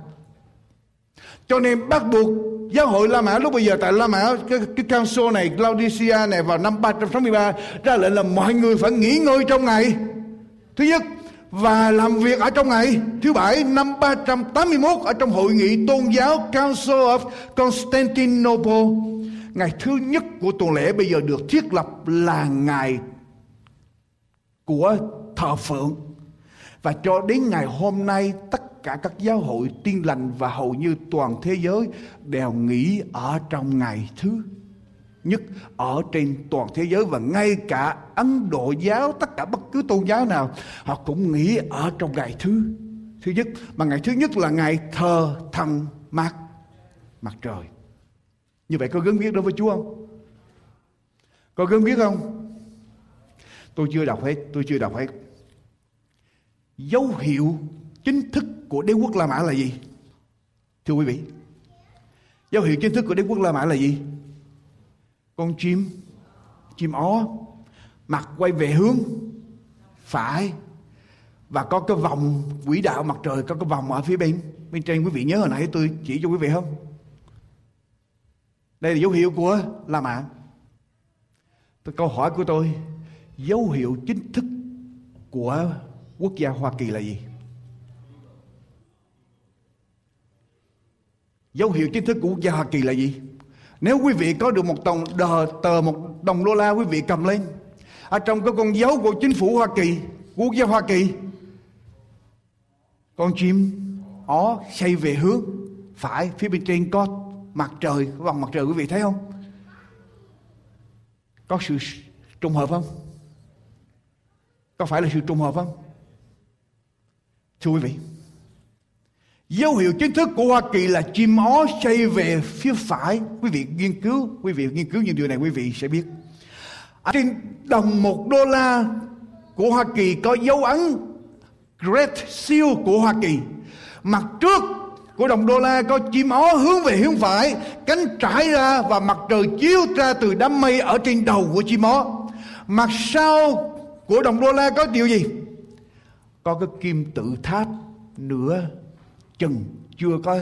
Cho nên bắt buộc giáo hội La Mã lúc bây giờ tại La Mã cái, cái council này Laodicea này vào năm 363 ra lệnh là mọi người phải nghỉ ngơi trong ngày. Thứ nhất và làm việc ở trong ngày thứ bảy năm 381 ở trong hội nghị tôn giáo Council of Constantinople. Ngày thứ nhất của tuần lễ bây giờ được thiết lập là ngày của thờ phượng. Và cho đến ngày hôm nay, tất cả các giáo hội tiên lành và hầu như toàn thế giới đều nghỉ ở trong ngày thứ nhất ở trên toàn thế giới và ngay cả Ấn Độ giáo, tất cả bất cứ tôn giáo nào, họ cũng nghĩ ở trong ngày thứ thứ nhất. Mà ngày thứ nhất là ngày thờ thần mặt mặt trời. Như vậy có gớm viết đối với Chúa không? Có gớm viết không? Tôi chưa đọc hết, tôi chưa đọc hết. Dấu hiệu chính thức của đế quốc La Mã là gì? Thưa quý vị, dấu hiệu chính thức của đế quốc La Mã là gì? Con chim chim ó, mặt quay về hướng phải và có cái vòng quỹ đạo mặt trời, có cái vòng ở phía bên bên trên, quý vị nhớ hồi nãy tôi chỉ cho quý vị không đây là dấu hiệu của La Mã tôi câu hỏi của tôi, dấu hiệu chính thức của quốc gia Hoa Kỳ là gì? Dấu hiệu chính thức của quốc gia Hoa Kỳ là gì? Nếu quý vị có được một đồng đờ, tờ một đồng đô la quý vị cầm lên. Ở trong cái con dấu của chính phủ Hoa Kỳ, quốc gia Hoa Kỳ. Con chim ó xây về hướng phải phía bên trên có mặt trời có vòng mặt trời quý vị thấy không có sự trùng hợp không có phải là sự trùng hợp không thưa quý vị Dấu hiệu chính thức của Hoa Kỳ là chim ó xây về phía phải. Quý vị nghiên cứu, quý vị nghiên cứu những điều này quý vị sẽ biết. À, trên đồng một đô la của Hoa Kỳ có dấu ấn Great Seal của Hoa Kỳ. Mặt trước của đồng đô la có chim ó hướng về hướng phải, cánh trải ra và mặt trời chiếu ra từ đám mây ở trên đầu của chim ó. Mặt sau của đồng đô la có điều gì? Có cái kim tự tháp nửa chừng chưa có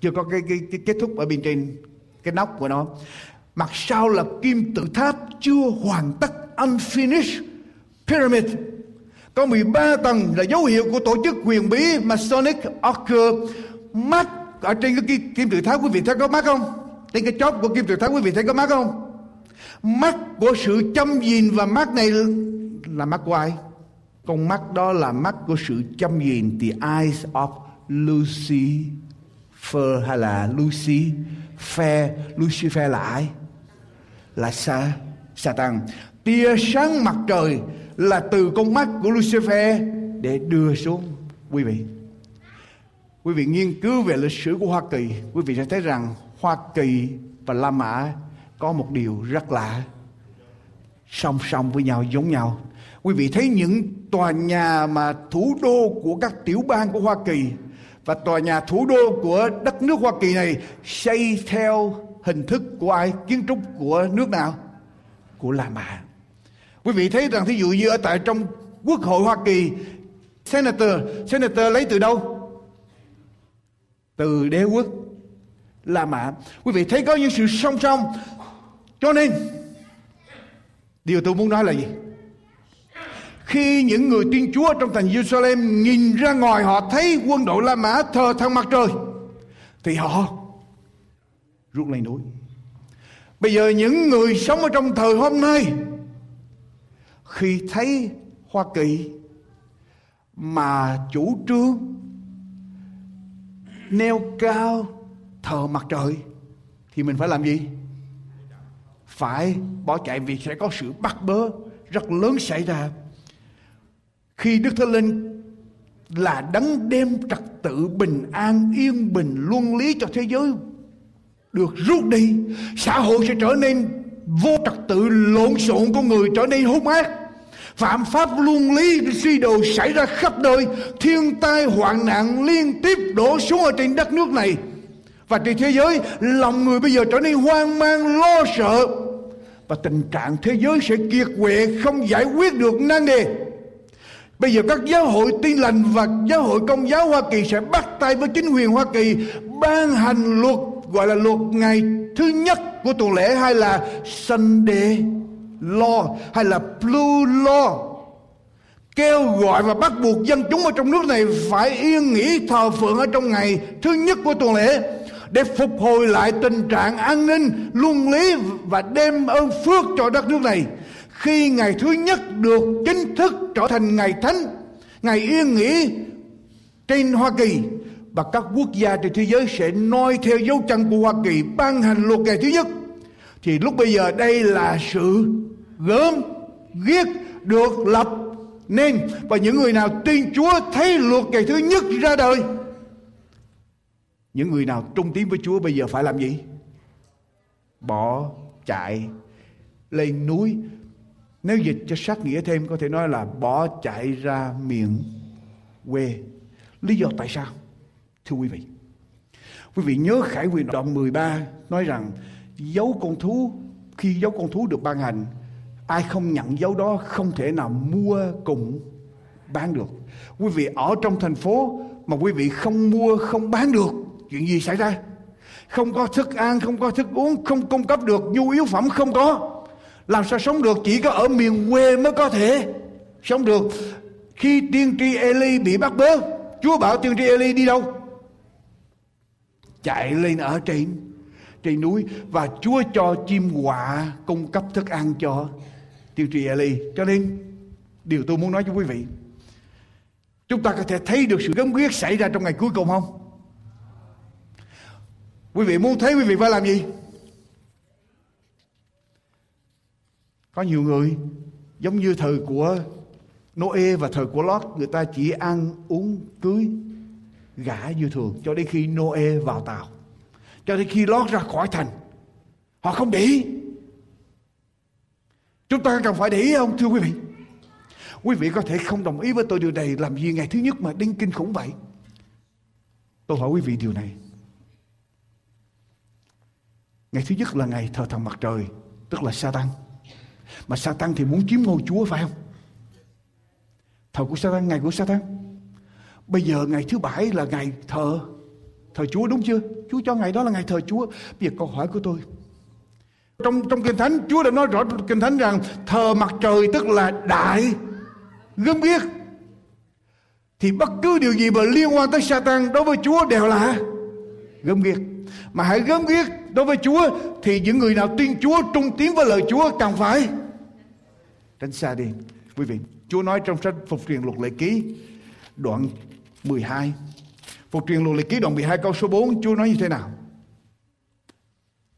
chưa có cái, cái, cái kết thúc ở bên trên cái nóc của nó. Mặt sau là kim tự tháp chưa hoàn tất unfinished pyramid. Có 13 tầng là dấu hiệu của tổ chức quyền bí Masonic Order. Mắt ở trên cái kim tự tháp quý vị thấy có mắt không? Trên cái chóp của kim tự tháp quý vị thấy có mắt không? Mắt của sự chăm nhìn và mắt này là mắt của ai? Con mắt đó là mắt của sự chăm nhìn the eyes of Lucifer hay là Lucy Phe Lucifer là ai? Là sa, Satan. Tia sáng mặt trời là từ con mắt của Lucifer để đưa xuống. Quý vị quý vị nghiên cứu về lịch sử của Hoa Kỳ, quý vị sẽ thấy rằng Hoa Kỳ và La Mã có một điều rất lạ. Song song với nhau, giống nhau quý vị thấy những tòa nhà mà thủ đô của các tiểu bang của Hoa Kỳ và tòa nhà thủ đô của đất nước Hoa Kỳ này xây theo hình thức của ai? Kiến trúc của nước nào? Của La Mã. Quý vị thấy rằng thí dụ như ở tại trong Quốc hội Hoa Kỳ Senator, Senator lấy từ đâu? Từ đế quốc La Mã. Quý vị thấy có những sự song song. Cho nên điều tôi muốn nói là gì? Khi những người tin Chúa trong thành Jerusalem nhìn ra ngoài, họ thấy quân đội La Mã thờ thằng mặt trời, thì họ rút lên núi. Bây giờ những người sống ở trong thời hôm nay, khi thấy Hoa Kỳ mà chủ trương neo cao thờ mặt trời, thì mình phải làm gì? Phải bỏ chạy vì sẽ có sự bắt bớ rất lớn xảy ra khi Đức Thánh Linh là đấng đem trật tự bình an, yên bình, luân lý cho thế giới được rút đi, xã hội sẽ trở nên vô trật tự, lộn xộn con người trở nên hung ác. Phạm pháp luân lý suy đồ xảy ra khắp nơi, thiên tai, hoạn nạn liên tiếp đổ xuống ở trên đất nước này. Và trên thế giới, lòng người bây giờ trở nên hoang mang, lo sợ. Và tình trạng thế giới sẽ kiệt quệ, không giải quyết được nan đề. Bây giờ các giáo hội tin lành và giáo hội công giáo Hoa Kỳ sẽ bắt tay với chính quyền Hoa Kỳ ban hành luật, gọi là luật ngày thứ nhất của tuần lễ, hay là Sunday Law, hay là Blue Law. Kêu gọi và bắt buộc dân chúng ở trong nước này phải yên nghỉ thờ phượng ở trong ngày thứ nhất của tuần lễ để phục hồi lại tình trạng an ninh, luân lý và đem ơn phước cho đất nước này khi ngày thứ nhất được chính thức trở thành ngày thánh, ngày yên nghỉ trên Hoa Kỳ, và các quốc gia trên thế giới sẽ noi theo dấu chân của Hoa Kỳ ban hành luật ngày thứ nhất, thì lúc bây giờ đây là sự gớm ghiếc được lập nên, và những người nào tin Chúa thấy luật ngày thứ nhất ra đời, những người nào trung tín với Chúa bây giờ phải làm gì? Bỏ chạy lên núi nếu dịch cho sát nghĩa thêm có thể nói là bỏ chạy ra miền quê. Lý do tại sao? Thưa quý vị. Quý vị nhớ Khải quyền đoạn 13 nói rằng dấu con thú khi dấu con thú được ban hành ai không nhận dấu đó không thể nào mua cùng bán được. Quý vị ở trong thành phố mà quý vị không mua không bán được chuyện gì xảy ra? Không có thức ăn, không có thức uống, không cung cấp được nhu yếu phẩm không có làm sao sống được? Chỉ có ở miền quê mới có thể sống được. Khi tiên tri Eli bị bắt bớ, Chúa bảo tiên tri Eli đi đâu? Chạy lên ở trên trên núi, và Chúa cho chim quạ cung cấp thức ăn cho tiên tri Eli. Cho nên, điều tôi muốn nói cho quý vị, chúng ta có thể thấy được sự gấm quyết xảy ra trong ngày cuối cùng không? Quý vị muốn thấy quý vị phải làm gì? Có nhiều người, giống như thời của Noe và thời của Lót người ta chỉ ăn, uống, cưới gả như thường, cho đến khi Noe vào tàu. Cho đến khi Lót ra khỏi thành, họ không để ý. Chúng ta cần phải để ý, không, thưa quý vị? Quý vị có thể không đồng ý với tôi điều này làm gì ngày thứ nhất mà đinh kinh khủng vậy? Tôi hỏi quý vị điều này. Ngày thứ nhất là ngày thờ thần mặt trời, tức là sa tăng mà sa thì muốn chiếm ngôi chúa phải không? Thờ của sa ngày của sa bây giờ ngày thứ bảy là ngày thờ thờ chúa đúng chưa? Chúa cho ngày đó là ngày thờ chúa. Bây giờ câu hỏi của tôi. Trong trong kinh thánh, chúa đã nói rõ trong kinh thánh rằng thờ mặt trời tức là đại gớm ghiếc. Thì bất cứ điều gì mà liên quan tới Satan đối với Chúa đều là gớm ghiếc. Mà hãy gớm ghiếc đối với Chúa thì những người nào tin Chúa, trung tín với lời Chúa càng phải tránh xa đi. Quý vị, Chúa nói trong sách phục truyền luật lệ ký, đoạn 12 phục truyền luật lệ ký đoạn 12 câu số 4 Chúa nói như thế nào?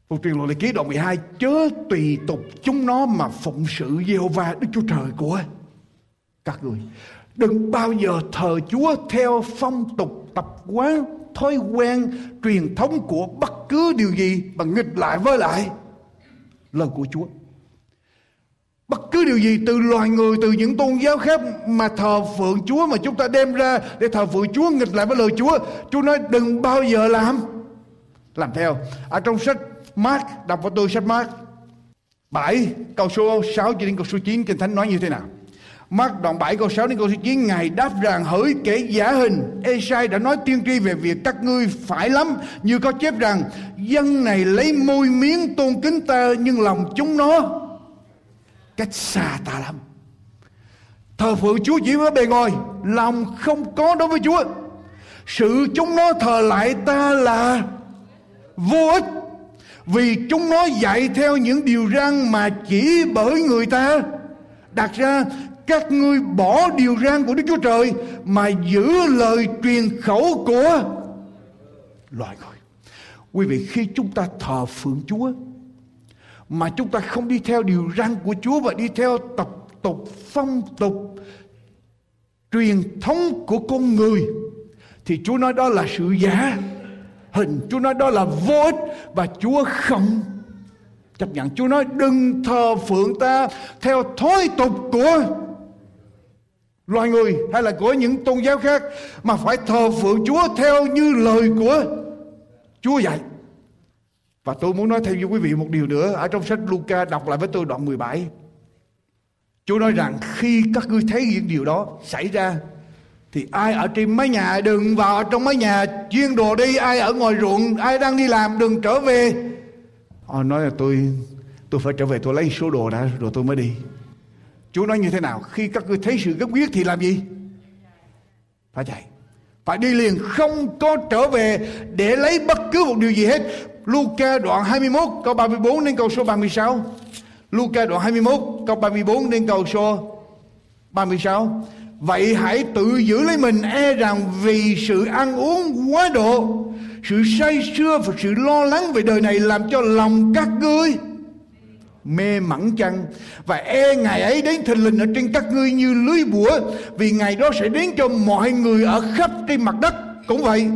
Phục truyền luật lệ ký đoạn 12 chớ tùy tục chúng nó mà phụng sự Giê-hô-va, Đức Chúa Trời của các người. Đừng bao giờ thờ Chúa theo phong tục tập quán, thói quen truyền thống của bất cứ điều gì mà nghịch lại với lại lời của Chúa bất cứ điều gì từ loài người, từ những tôn giáo khác mà thờ phượng Chúa mà chúng ta đem ra để thờ phượng Chúa, nghịch lại với lời Chúa Chúa nói đừng bao giờ làm. Làm theo. Ở trong sách Mark, đọc vào tôi sách Mark 7 câu số 6 cho đến câu số 9 Kinh Thánh nói như thế nào? Mark đoạn 7 câu 6 đến câu số 9 Ngài đáp rằng, hỡi kẻ giả hình, Esai đã nói tiên tri về việc các ngươi phải lắm, Như có chép rằng, Dân này lấy môi miếng tôn kính ta, Nhưng lòng chúng nó Cách xa ta lắm. Thờ phượng Chúa chỉ với bề ngoài, Lòng không có đối với Chúa. Sự chúng nó thờ lại ta là Vô ích, Vì chúng nó dạy theo những điều răn Mà chỉ bởi người ta. Đặt ra, các ngươi bỏ điều răn của Đức Chúa Trời mà giữ lời truyền khẩu của loài người. Quý vị, khi chúng ta thờ phượng Chúa mà chúng ta không đi theo điều răn của Chúa và đi theo tập tục, phong tục, truyền thống của con người. Thì Chúa nói đó là sự giả. Hình Chúa nói đó là vô ích và Chúa không. Chấp nhận Chúa nói đừng thờ phượng ta theo thói tục của loài người hay là của những tôn giáo khác, mà phải thờ phượng Chúa theo như lời của Chúa dạy. Và tôi muốn nói thêm với quý vị một điều nữa ở trong sách Luca đọc lại với tôi đoạn 17. Chúa nói rằng khi các ngươi thấy những điều đó xảy ra, thì ai ở trên mái nhà đừng vào trong mái nhà chuyên đồ đi ai ở ngoài ruộng, ai đang đi làm đừng trở về họ nói là tôi tôi phải trở về, tôi lấy số đồ đã, rồi tôi mới đi Chúa nói như thế nào? Khi các ngươi thấy sự gấp quyết thì làm gì? Phải chạy. Phải đi liền không có trở về để lấy bất cứ một điều gì hết. Luca đoạn 21 câu 34 đến câu số 36. Luca đoạn 21 câu 34 đến câu số 36. Vậy hãy tự giữ lấy mình e rằng vì sự ăn uống quá độ, sự say sưa và sự lo lắng về đời này làm cho lòng các ngươi mê mẩn chăng? Và e ngày ấy đến thình lình ở trên các ngươi như lưới búa vì ngày đó sẽ đến cho mọi người ở khắp trên mặt đất. Cũng vậy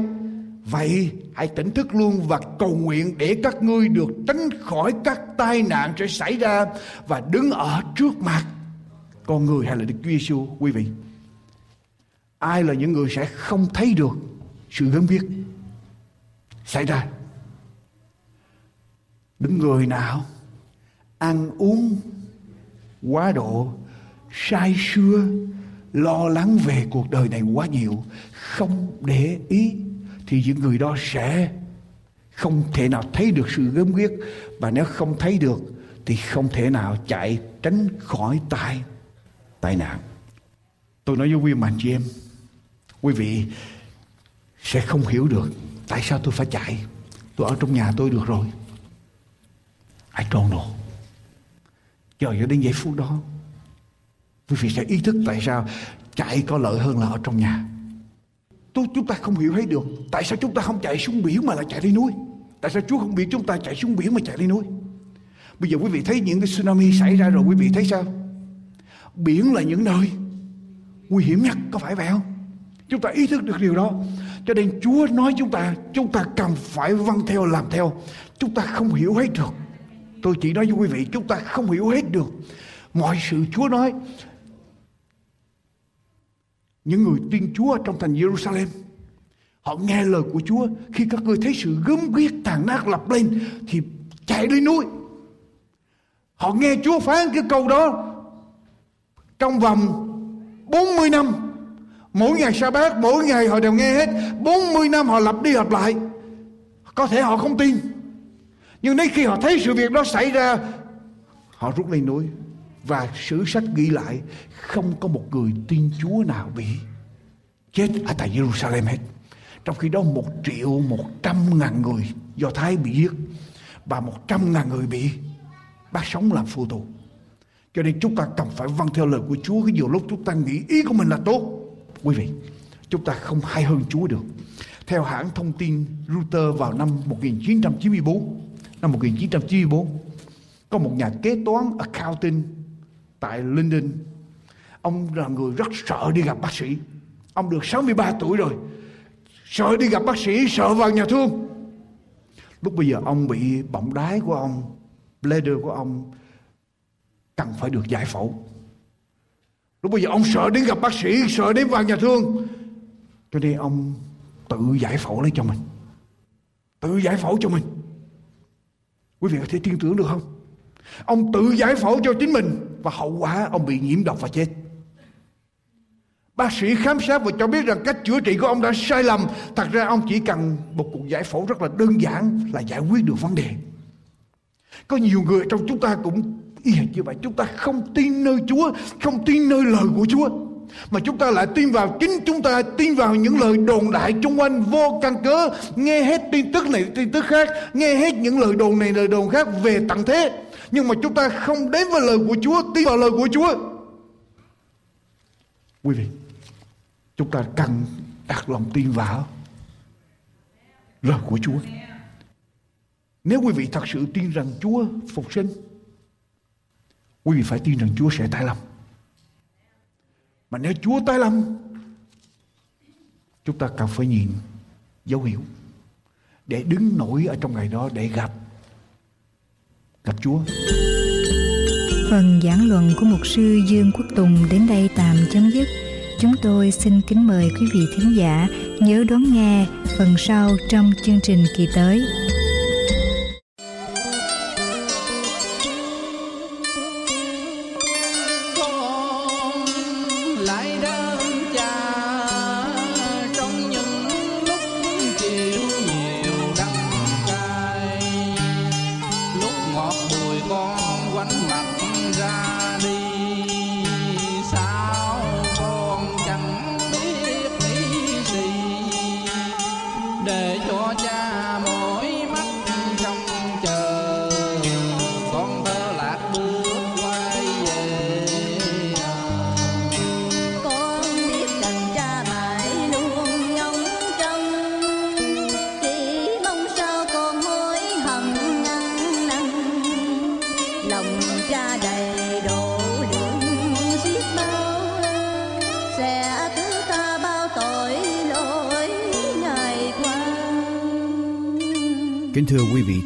vậy hãy tỉnh thức luôn và cầu nguyện để các ngươi được tránh khỏi các tai nạn sẽ xảy ra và đứng ở trước mặt con người hay là Đức Chúa Giêsu quý vị. Ai là những người sẽ không thấy được sự gớm biết xảy ra? Đứng người nào? Ăn uống quá độ sai xưa lo lắng về cuộc đời này quá nhiều, không để ý, thì những người đó sẽ không thể nào thấy được sự gớm ghiếc. Và nếu không thấy được, thì không thể nào chạy tránh khỏi tai tai nạn. Tôi nói với quý mạnh chị em, quý vị sẽ không hiểu được tại sao tôi phải chạy. Tôi ở trong nhà tôi được rồi. I don't know Chờ cho đến giây phút đó Quý vị sẽ ý thức tại sao chạy có lợi hơn là ở trong nhà. Tôi, chúng ta không hiểu thấy được tại sao chúng ta không chạy xuống biển mà lại chạy đi núi. Tại sao Chúa không biết chúng ta chạy xuống biển mà chạy đi núi? Bây giờ quý vị thấy những cái tsunami xảy ra rồi quý vị thấy sao? Biển là những nơi nguy hiểm nhất có phải vậy không? Chúng ta ý thức được điều đó. Cho nên Chúa nói chúng ta, chúng ta cần phải vâng theo làm theo. Chúng ta không hiểu hết được. Tôi chỉ nói với quý vị, chúng ta không hiểu hết được. Mọi sự Chúa nói. Những người tin Chúa trong thành Jerusalem Họ nghe lời của Chúa. Khi các ngươi thấy sự gớm ghiếc tàn nát lập lên Thì chạy lên núi. Họ nghe Chúa phán cái câu đó Trong vòng 40 năm. Mỗi ngày sa bát Mỗi ngày họ đều nghe hết. 40 năm họ lặp đi lặp lại. Có thể họ không tin. Nhưng đến khi họ thấy sự việc đó xảy ra, Họ rút lên núi Và sử sách ghi lại, Không có một người tin Chúa nào bị Chết ở tại Jerusalem hết. Trong khi đó một triệu một trăm ngàn người Do Thái bị giết Và một trăm ngàn người bị bắt sống làm phu tù. Cho nên chúng ta cần phải vâng theo lời của Chúa. Cái nhiều lúc chúng ta nghĩ ý của mình là tốt. Quý vị, Chúng ta không hay hơn Chúa được. Theo hãng thông tin Reuters vào năm 1994 Năm 1994 Có một nhà kế toán accounting Tại London Ông là người rất sợ đi gặp bác sĩ Ông được 63 tuổi rồi Sợ đi gặp bác sĩ Sợ vào nhà thương Lúc bây giờ ông bị bọng đái của ông bladder của ông cần phải được giải phẫu. Lúc bây giờ ông sợ đến gặp bác sĩ, sợ đến vào nhà thương. Cho nên ông tự giải phẫu lấy cho mình. Tự giải phẫu cho mình. Quý vị có thể tin tưởng được không? Ông tự giải phẫu cho chính mình và hậu quả ông bị nhiễm độc và chết. Bác sĩ khám sát và cho biết rằng cách chữa trị của ông đã sai lầm. Thật ra ông chỉ cần một cuộc giải phẫu rất là đơn giản là giải quyết được vấn đề. Có nhiều người trong chúng ta cũng y hệt như vậy. Chúng ta không tin nơi Chúa, không tin nơi lời của Chúa. Mà chúng ta lại tin vào chính chúng ta tin vào những lời đồn đại chung quanh vô căn cớ nghe hết tin tức này tin tức khác nghe hết những lời đồn này lời đồn khác về tận thế. Nhưng mà chúng ta không đến với lời của Chúa tin vào lời của Chúa. Quý vị chúng ta cần đặt lòng tin vào lời của Chúa. Nếu quý vị thật sự tin rằng Chúa phục sinh, quý vị phải tin rằng Chúa sẽ tái lòng mà nếu Chúa tái lâm, chúng ta cần phải nhìn dấu hiệu để đứng nổi ở trong ngày đó để gặp gặp Chúa. Phần giảng luận của mục sư Dương Quốc Tùng đến đây tạm chấm dứt. Chúng tôi xin kính mời quý vị thính giả nhớ đón nghe phần sau trong chương trình kỳ tới.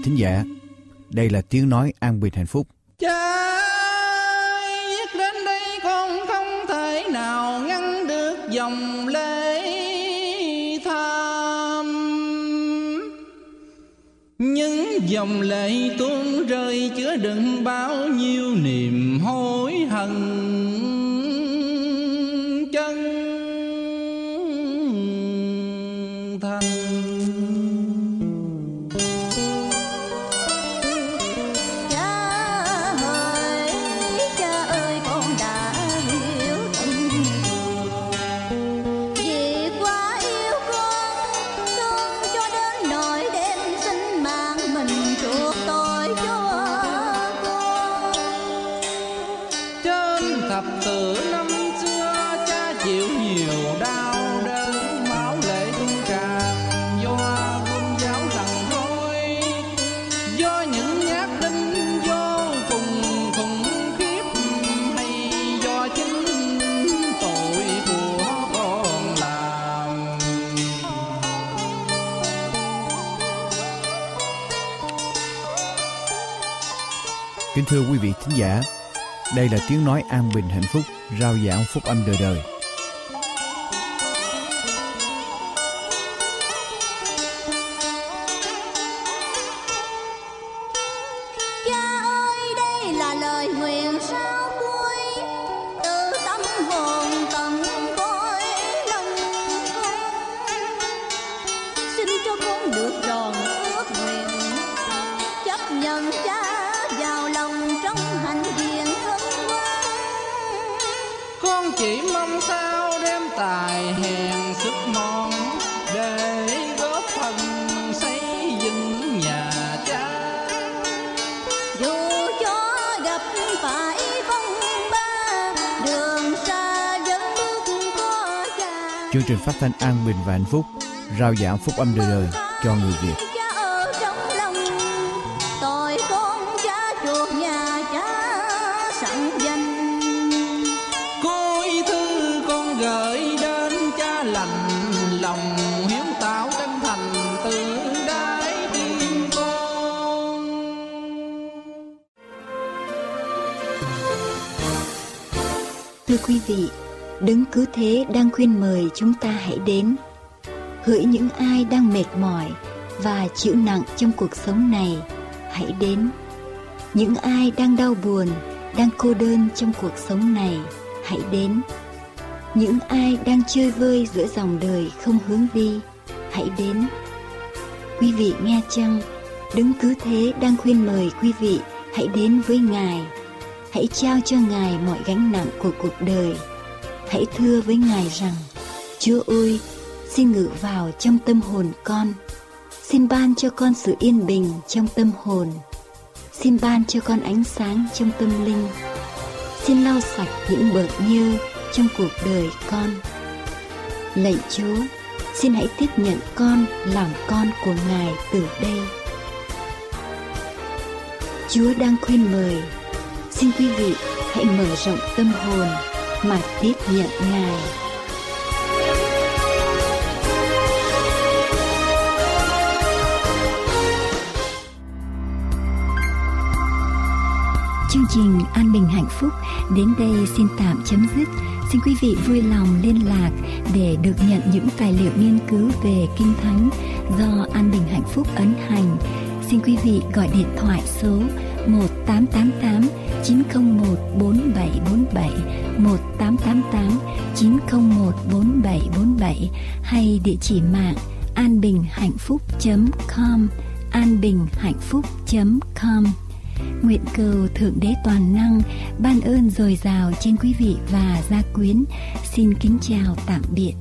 Thính giả, đây là tiếng nói an bình hạnh phúc. Cha viết đến đây con không thể nào ngăn được dòng lệ tham. Những dòng lệ tuôn rơi chứa đựng bao thưa quý vị thính giả, đây là tiếng nói an bình hạnh phúc, rao giảng phúc âm đời đời. Chương trình phát thanh an bình và hạnh phúc, rao giảng phúc âm đời đời cho người Việt. Thưa quý vị, Đấng cứ Thế đang khuyên mời chúng ta hãy đến. Hỡi những ai đang mệt mỏi và chịu nặng trong cuộc sống này, hãy đến. Những ai đang đau buồn, đang cô đơn trong cuộc sống này, hãy đến. Những ai đang chơi vơi giữa dòng đời không hướng đi, hãy đến. Quý vị nghe chăng, Đấng cứ Thế đang khuyên mời quý vị hãy đến với Ngài hãy trao cho Ngài mọi gánh nặng của cuộc đời. Hãy thưa với Ngài rằng, Chúa ơi, xin ngự vào trong tâm hồn con. Xin ban cho con sự yên bình trong tâm hồn. Xin ban cho con ánh sáng trong tâm linh. Xin lau sạch những bợt nhơ trong cuộc đời con. Lạy Chúa, xin hãy tiếp nhận con làm con của Ngài từ đây. Chúa đang khuyên mời xin quý vị hãy mở rộng tâm hồn mà tiếp nhận Ngài. Chương trình An Bình Hạnh Phúc đến đây xin tạm chấm dứt. Xin quý vị vui lòng liên lạc để được nhận những tài liệu nghiên cứu về Kinh Thánh do An Bình Hạnh Phúc ấn hành. Xin quý vị gọi điện thoại số 1888 901 4747 1888 901 4747 hay địa chỉ mạng anbinhhạnhphúc.com anbinhhạnhphúc.com Nguyện cầu Thượng Đế Toàn Năng ban ơn dồi dào trên quý vị và gia quyến. Xin kính chào tạm biệt.